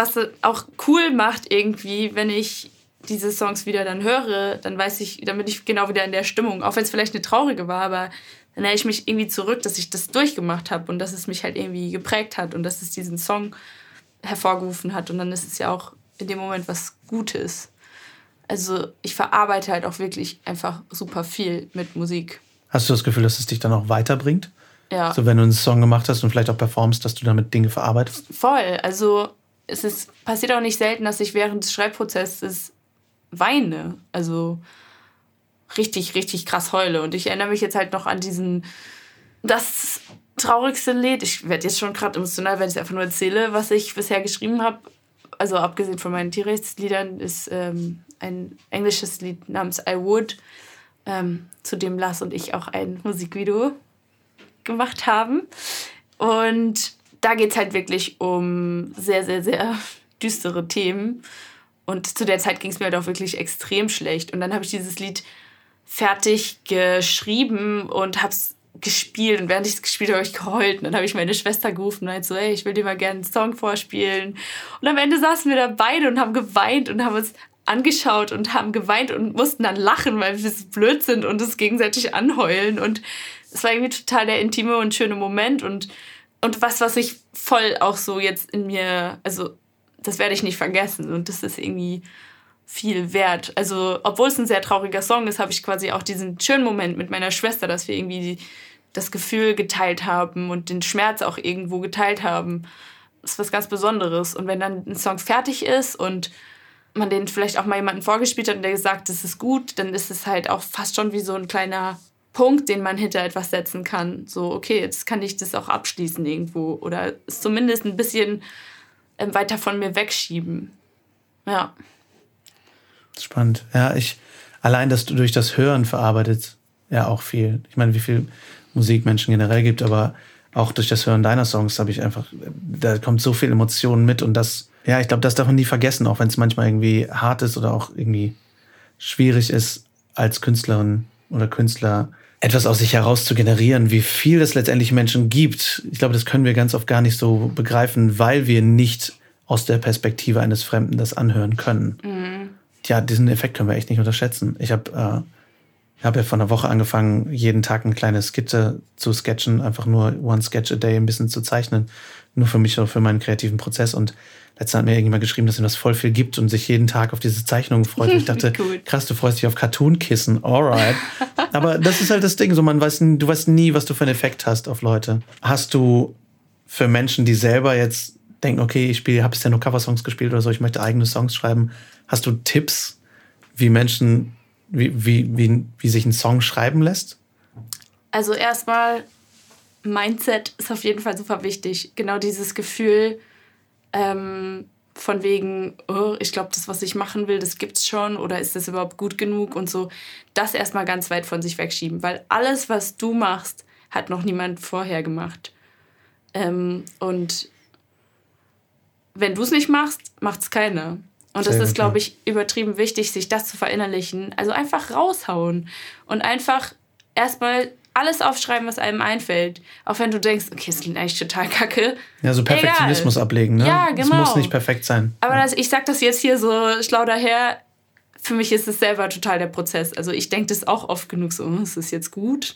B: was auch cool macht irgendwie, wenn ich diese Songs wieder dann höre, dann weiß ich, dann bin ich genau wieder in der Stimmung. Auch wenn es vielleicht eine traurige war, aber dann erinnere ich mich irgendwie zurück, dass ich das durchgemacht habe und dass es mich halt irgendwie geprägt hat und dass es diesen Song hervorgerufen hat. Und dann ist es ja auch in dem Moment was Gutes. Also ich verarbeite halt auch wirklich einfach super viel mit Musik.
A: Hast du das Gefühl, dass es dich dann auch weiterbringt? Ja. So wenn du einen Song gemacht hast und vielleicht auch performst, dass du damit Dinge verarbeitest?
B: Voll. Also es ist, passiert auch nicht selten, dass ich während des Schreibprozesses weine. Also richtig, richtig krass heule. Und ich erinnere mich jetzt halt noch an diesen, das traurigste Lied. Ich werde jetzt schon gerade emotional, wenn ich es einfach nur erzähle, was ich bisher geschrieben habe. Also abgesehen von meinen Tierrechtsliedern ist ähm, ein englisches Lied namens I Would, ähm, zu dem Lars und ich auch ein Musikvideo gemacht haben. Und da geht es halt wirklich um sehr, sehr, sehr düstere Themen. Und zu der Zeit ging es mir halt auch wirklich extrem schlecht. Und dann habe ich dieses Lied fertig geschrieben und habe es gespielt. Und während ich es gespielt habe, habe ich geheult. Und dann habe ich meine Schwester gerufen und halt so, ey, ich will dir mal gerne einen Song vorspielen. Und am Ende saßen wir da beide und haben geweint und haben uns angeschaut und haben geweint und mussten dann lachen, weil wir so blöd sind und es gegenseitig anheulen. Und es war irgendwie total der intime und schöne Moment. Und, und was, was ich voll auch so jetzt in mir, also das werde ich nicht vergessen und das ist irgendwie viel wert. Also, obwohl es ein sehr trauriger Song ist, habe ich quasi auch diesen schönen Moment mit meiner Schwester, dass wir irgendwie das Gefühl geteilt haben und den Schmerz auch irgendwo geteilt haben. Das ist was ganz Besonderes. Und wenn dann ein Song fertig ist und man den vielleicht auch mal jemandem vorgespielt hat und der gesagt, das ist gut, dann ist es halt auch fast schon wie so ein kleiner Punkt, den man hinter etwas setzen kann. So, okay, jetzt kann ich das auch abschließen irgendwo oder es zumindest ein bisschen ähm, weiter von mir wegschieben. Ja.
A: Spannend. Ja, ich, allein, dass du durch das Hören verarbeitet, ja auch viel. Ich meine, wie viel Musik Menschen generell gibt, aber auch durch das Hören deiner Songs habe ich einfach, da kommt so viel Emotionen mit und das, ja, ich glaube, das darf man nie vergessen, auch wenn es manchmal irgendwie hart ist oder auch irgendwie schwierig ist, als Künstlerin oder Künstler etwas aus sich heraus zu generieren, wie viel es letztendlich Menschen gibt. Ich glaube, das können wir ganz oft gar nicht so begreifen, weil wir nicht aus der Perspektive eines Fremden das anhören können. Mhm. Ja, diesen Effekt können wir echt nicht unterschätzen. Ich habe äh, hab ja vor einer Woche angefangen, jeden Tag eine kleine Skizze zu sketchen, einfach nur one sketch a day ein bisschen zu zeichnen. Nur für mich oder für meinen kreativen Prozess. Und letztens hat mir irgendjemand geschrieben, dass ihm das voll viel gibt und sich jeden Tag auf diese Zeichnungen freut. Und ich dachte, krass, du freust dich auf Cartoon-Kissen, alright. Aber das ist halt das Ding, so man weiß, du weißt nie, was du für einen Effekt hast auf Leute. Hast du für Menschen, die selber jetzt denken, okay, ich spiele, habe bisher nur Coversongs gespielt oder so, ich möchte eigene Songs schreiben, hast du Tipps, wie Menschen, wie, wie, wie, wie sich ein Song schreiben lässt?
B: Also erstmal, Mindset ist auf jeden Fall super wichtig. Genau dieses Gefühl, ähm, von wegen, oh, ich glaube, das, was ich machen will, das gibt's schon oder ist das überhaupt gut genug und so, das erstmal ganz weit von sich wegschieben, weil alles, was du machst, hat noch niemand vorher gemacht. Ähm, und wenn du es nicht machst, macht es keiner. Und das ist, glaube ich, übertrieben wichtig, sich das zu verinnerlichen. Also einfach raushauen und einfach erstmal alles aufschreiben, was einem einfällt. Auch wenn du denkst, okay, es klingt eigentlich total kacke.
A: Ja, so Perfektionismus Egal. ablegen, ne? Ja, genau. Es muss nicht perfekt sein.
B: Aber das, ich sag das jetzt hier so schlau daher. Für mich ist es selber total der Prozess. Also ich denke das auch oft genug so, hm, ist das jetzt gut?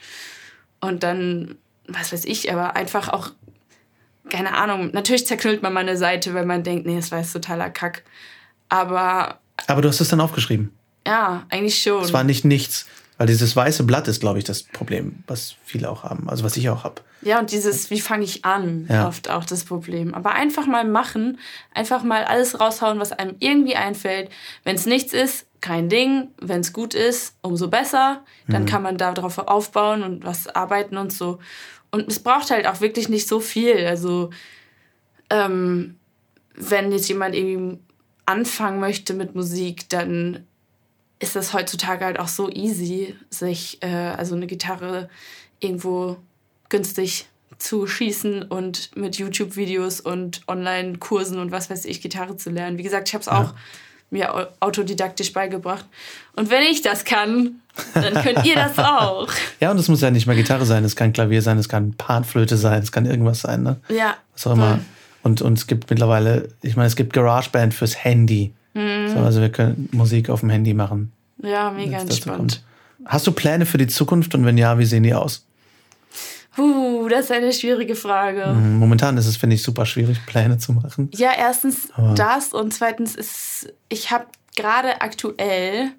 B: Und dann, was weiß ich, aber einfach auch, keine Ahnung, natürlich zerknüllt man mal eine Seite, wenn man denkt, nee, das war jetzt totaler Kack. Aber.
A: Aber du hast es dann aufgeschrieben.
B: Ja, eigentlich schon.
A: Es war nicht nichts Weil dieses weiße Blatt ist, glaube ich, das Problem, was viele auch haben. Also was ich auch habe.
B: Ja, und dieses, wie fange ich an,
A: Ja.
B: oft auch das Problem. Aber einfach mal machen, einfach mal alles raushauen, was einem irgendwie einfällt. Wenn es nichts ist, kein Ding. Wenn es gut ist, umso besser. Dann kann man darauf aufbauen und was arbeiten und so. Und es braucht halt auch wirklich nicht so viel. Also, ähm, wenn jetzt jemand irgendwie anfangen möchte mit Musik, dann ist das heutzutage halt auch so easy, sich äh, also eine Gitarre irgendwo günstig zu schießen und mit YouTube-Videos und Online-Kursen und was weiß ich, Gitarre zu lernen. Wie gesagt, ich habe es auch mir au- autodidaktisch beigebracht. Und wenn ich das kann, dann könnt ihr das auch.
A: Ja, und es muss ja nicht mal Gitarre sein, es kann Klavier sein, es kann Panflöte sein, es kann irgendwas sein, ne?
B: Ja.
A: Was auch immer. Und, und es gibt mittlerweile, ich meine, es gibt GarageBand fürs Handy.
B: Mhm.
A: So, also wir können Musik auf dem Handy machen.
B: Ja, mega entspannt.
A: Hast du Pläne für die Zukunft und wenn ja, wie sehen die aus?
B: Puh, das ist eine schwierige Frage.
A: Hm, Momentan ist es, finde ich, super schwierig, Pläne zu machen.
B: Ja, erstens
A: Aber-
B: das und zweitens ist, ich habe gerade aktuell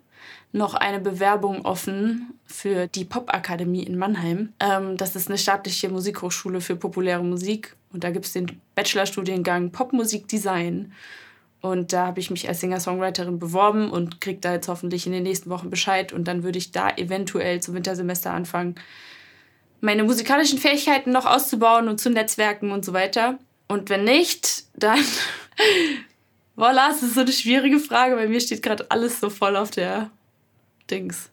B: noch eine Bewerbung offen für die Popakademie in Mannheim. Ähm, das ist eine staatliche Musikhochschule für populäre Musik und da gibt es den Bachelorstudiengang Popmusikdesign. Und da habe ich mich als Singer-Songwriterin beworben und kriege da jetzt hoffentlich in den nächsten Wochen Bescheid. Und dann würde ich da eventuell zum Wintersemester anfangen, meine musikalischen Fähigkeiten noch auszubauen und zu netzwerken und so weiter. Und wenn nicht, dann. Voila, es ist so eine schwierige Frage. Bei mir steht gerade alles so voll auf der Dings.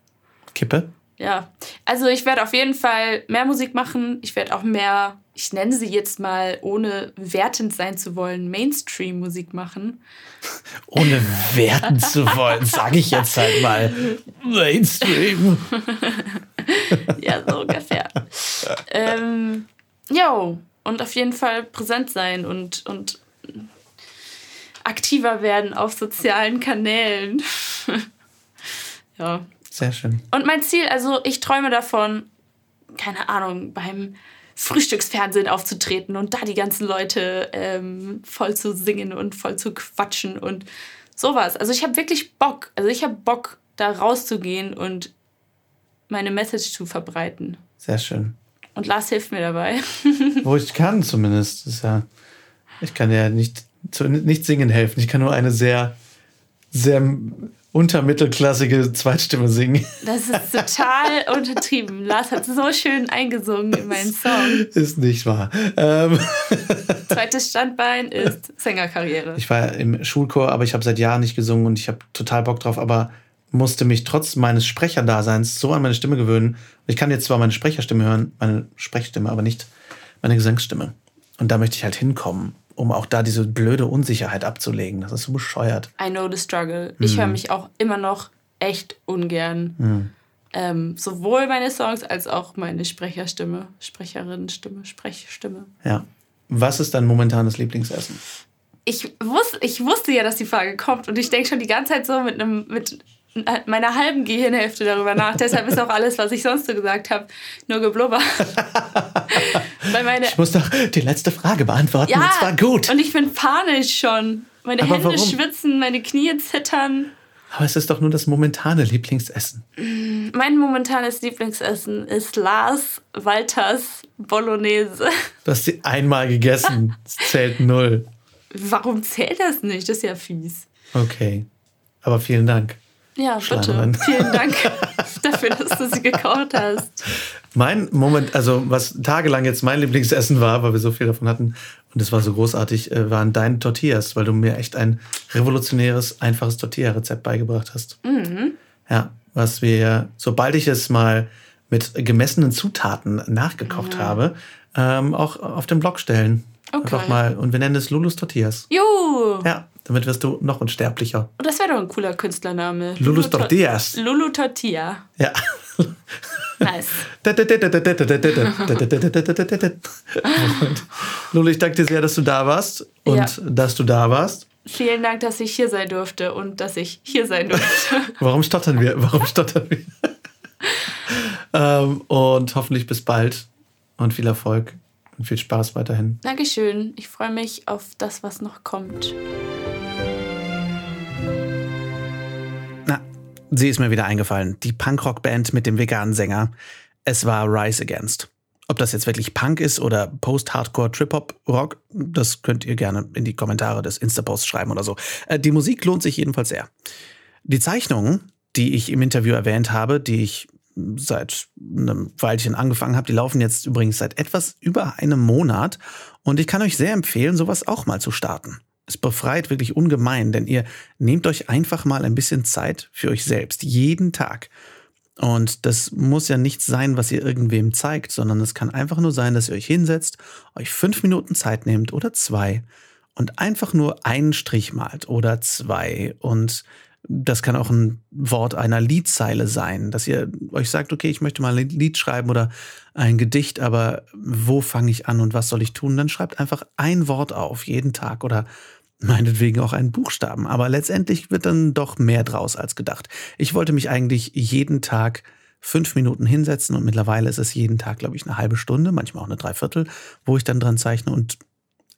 A: Kippe?
B: Ja. Also ich werde auf jeden Fall mehr Musik machen. Ich werde auch mehr, ich nenne sie jetzt mal, ohne wertend sein zu wollen, Mainstream-Musik machen.
A: Ohne werten zu wollen, sage ich jetzt halt mal. Mainstream.
B: Ja, so ungefähr. ähm, jo, und auf jeden Fall präsent sein und, und aktiver werden auf sozialen Kanälen. ja.
A: Sehr schön.
B: Und mein Ziel, also ich träume davon, keine Ahnung, beim Frühstücksfernsehen aufzutreten und da die ganzen Leute ähm, voll zu singen und voll zu quatschen und sowas. Also ich habe wirklich Bock, also ich habe Bock, da rauszugehen und meine Message zu verbreiten.
A: Sehr schön.
B: Und Lars hilft mir dabei.
A: Wo ich kann zumindest. Das ist ja, ich kann ja nicht, zu, nicht singen helfen. Ich kann nur eine sehr, sehr untermittelklassige Zweitstimme singen.
B: Das ist total untertrieben. Lars hat so schön eingesungen in meinen Song.
A: Ist nicht wahr. Ähm,
B: Zweites Standbein ist Sängerkarriere.
A: ich war im Schulchor, aber ich habe seit Jahren nicht gesungen und ich habe total Bock drauf, aber musste mich trotz meines Sprecherdaseins so an meine Stimme gewöhnen. Ich kann jetzt zwar meine Sprecherstimme hören, meine Sprechstimme, aber nicht meine Gesangsstimme. Und da möchte ich halt hinkommen, um auch da diese blöde Unsicherheit abzulegen. Das ist so bescheuert.
B: I know the struggle. Ich höre mich auch immer noch echt ungern. Ähm, sowohl meine Songs als auch meine Sprecherstimme, Sprecherinnenstimme, Sprechstimme.
A: Ja. Was ist dein momentanes Lieblingsessen?
B: Ich, wus ich wusste ja, dass die Frage kommt und ich denke schon die ganze Zeit so mit einem mit meiner halben Gehirnhälfte darüber nach. Deshalb ist auch alles, was ich sonst so gesagt habe, nur geblubber.
A: Ich muss doch die letzte Frage beantworten. und zwar gut.
B: Und ich bin panisch schon. Meine
A: Aber
B: Hände
A: warum?
B: schwitzen, meine Knie zittern.
A: Aber es ist doch nur das momentane Lieblingsessen.
B: Mein momentanes Lieblingsessen ist Lars Walters Bolognese.
A: Du hast sie einmal gegessen. Es zählt null.
B: Warum zählt das nicht? Das ist ja fies.
A: Okay. Aber vielen Dank.
B: Ja, bitte. Vielen Dank dafür, dass du sie gekocht hast.
A: Mein Moment, also was tagelang jetzt mein Lieblingsessen war, weil wir so viel davon hatten und es war so großartig, äh, waren deine Tortillas, weil du mir echt ein revolutionäres, einfaches Tortilla-Rezept beigebracht hast. Ja, was wir, sobald ich es mal mit gemessenen Zutaten nachgekocht habe, ähm, auch auf den Blog stellen.
B: Okay.
A: Einfach mal, und wir nennen es Lulus Tortillas.
B: Juhu!
A: Ja, damit wirst du noch unsterblicher.
B: Oh, das wäre doch ein cooler Künstlername.
A: Lulus
B: Tor-
A: Tortillas.
B: Lulu Tortilla.
A: Ja.
B: Nice.
A: Und Lulu, ich danke dir sehr, dass du da warst und
B: Ja.
A: dass du da warst.
B: Vielen Dank, dass ich hier sein durfte und dass ich hier sein durfte.
A: Warum stottern wir? Warum stottern wir? ähm, und hoffentlich bis bald und viel Erfolg und viel Spaß weiterhin.
B: Dankeschön. Ich freue mich auf das, was noch kommt.
A: Na, Sie ist mir wieder eingefallen. Die Punkrock-Band mit dem veganen Sänger. Es war Rise Against. Ob das jetzt wirklich Punk ist oder Post-Hardcore Trip-Hop-Rock, das könnt ihr gerne in die Kommentare des Insta-Posts schreiben oder so. Äh, die Musik lohnt sich jedenfalls sehr. Die Zeichnungen, die ich im Interview erwähnt habe, die ich seit einem Weilchen angefangen habe, die laufen jetzt übrigens seit etwas über einem Monat und ich kann euch sehr empfehlen, sowas auch mal zu starten. Es befreit wirklich ungemein, denn ihr nehmt euch einfach mal ein bisschen Zeit für euch selbst, jeden Tag. Und das muss ja nichts sein, was ihr irgendwem zeigt, sondern es kann einfach nur sein, dass ihr euch hinsetzt, euch fünf Minuten Zeit nehmt oder zwei und einfach nur einen Strich malt oder zwei. Und das kann auch ein Wort einer Liedzeile sein, dass ihr euch sagt, okay, ich möchte mal ein Lied schreiben oder ein Gedicht, aber wo fange ich an und was soll ich tun? Dann schreibt einfach ein Wort auf jeden Tag oder meinetwegen auch einen Buchstaben. Aber letztendlich wird dann doch mehr draus als gedacht. Ich wollte mich eigentlich jeden Tag fünf Minuten hinsetzen und mittlerweile ist es jeden Tag, glaube ich, eine halbe Stunde, manchmal auch eine Dreiviertel, wo ich dann dran zeichne und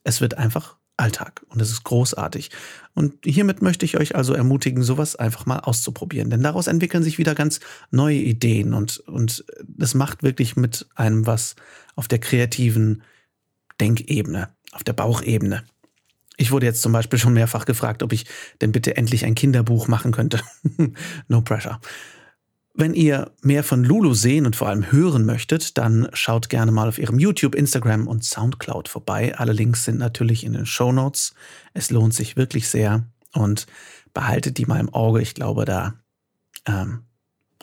A: es wird einfach Alltag und es ist großartig. Und hiermit möchte ich euch also ermutigen, sowas einfach mal auszuprobieren, denn daraus entwickeln sich wieder ganz neue Ideen und, und das macht wirklich mit einem was auf der kreativen Denkebene, auf der Bauchebene. Ich wurde jetzt zum Beispiel schon mehrfach gefragt, ob ich denn bitte endlich ein Kinderbuch machen könnte. no pressure. Wenn ihr mehr von Lulu sehen und vor allem hören möchtet, dann schaut gerne mal auf ihrem YouTube, Instagram und Soundcloud vorbei. Alle Links sind natürlich in den Show Notes. Es lohnt sich wirklich sehr und behaltet die mal im Auge. Ich glaube, da ähm,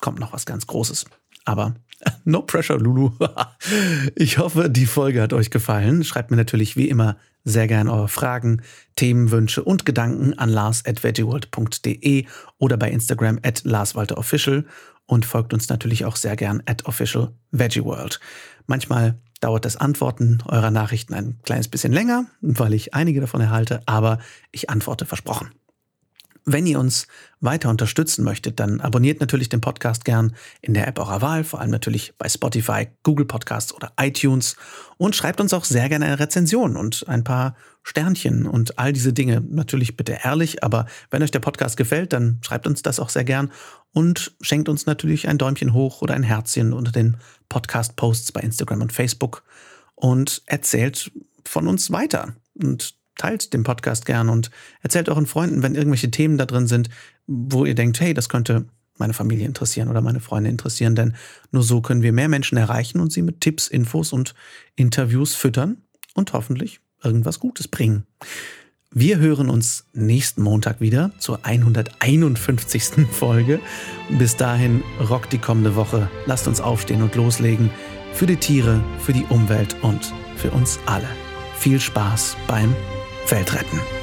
A: kommt noch was ganz Großes. Aber no pressure, Lulu. ich hoffe, die Folge hat euch gefallen. Schreibt mir natürlich wie immer sehr gern eure Fragen, Themenwünsche und Gedanken an lars.veggieworld.de oder bei Instagram at larswalterofficial und folgt uns natürlich auch sehr gern at official veggieworld. Manchmal dauert das Antworten eurer Nachrichten ein kleines bisschen länger, weil ich einige davon erhalte, aber ich antworte versprochen. Wenn ihr uns weiter unterstützen möchtet, dann abonniert natürlich den Podcast gern in der App eurer Wahl, vor allem natürlich bei Spotify, Google Podcasts oder iTunes und schreibt uns auch sehr gerne eine Rezension und ein paar Sternchen und all diese Dinge. Natürlich bitte ehrlich, aber wenn euch der Podcast gefällt, dann schreibt uns das auch sehr gern und schenkt uns natürlich ein Däumchen hoch oder ein Herzchen unter den Podcast-Posts bei Instagram und Facebook und erzählt von uns weiter. Und teilt den Podcast gern und erzählt euren Freunden, wenn irgendwelche Themen da drin sind, wo ihr denkt, hey, das könnte meine Familie interessieren oder meine Freunde interessieren, denn nur so können wir mehr Menschen erreichen und sie mit Tipps, Infos und Interviews füttern und hoffentlich irgendwas Gutes bringen. Wir hören uns nächsten Montag wieder zur 151. Folge. Bis dahin rockt die kommende Woche. Lasst uns aufstehen und loslegen. Für die Tiere, für die Umwelt und für uns alle. Viel Spaß beim Welt retten.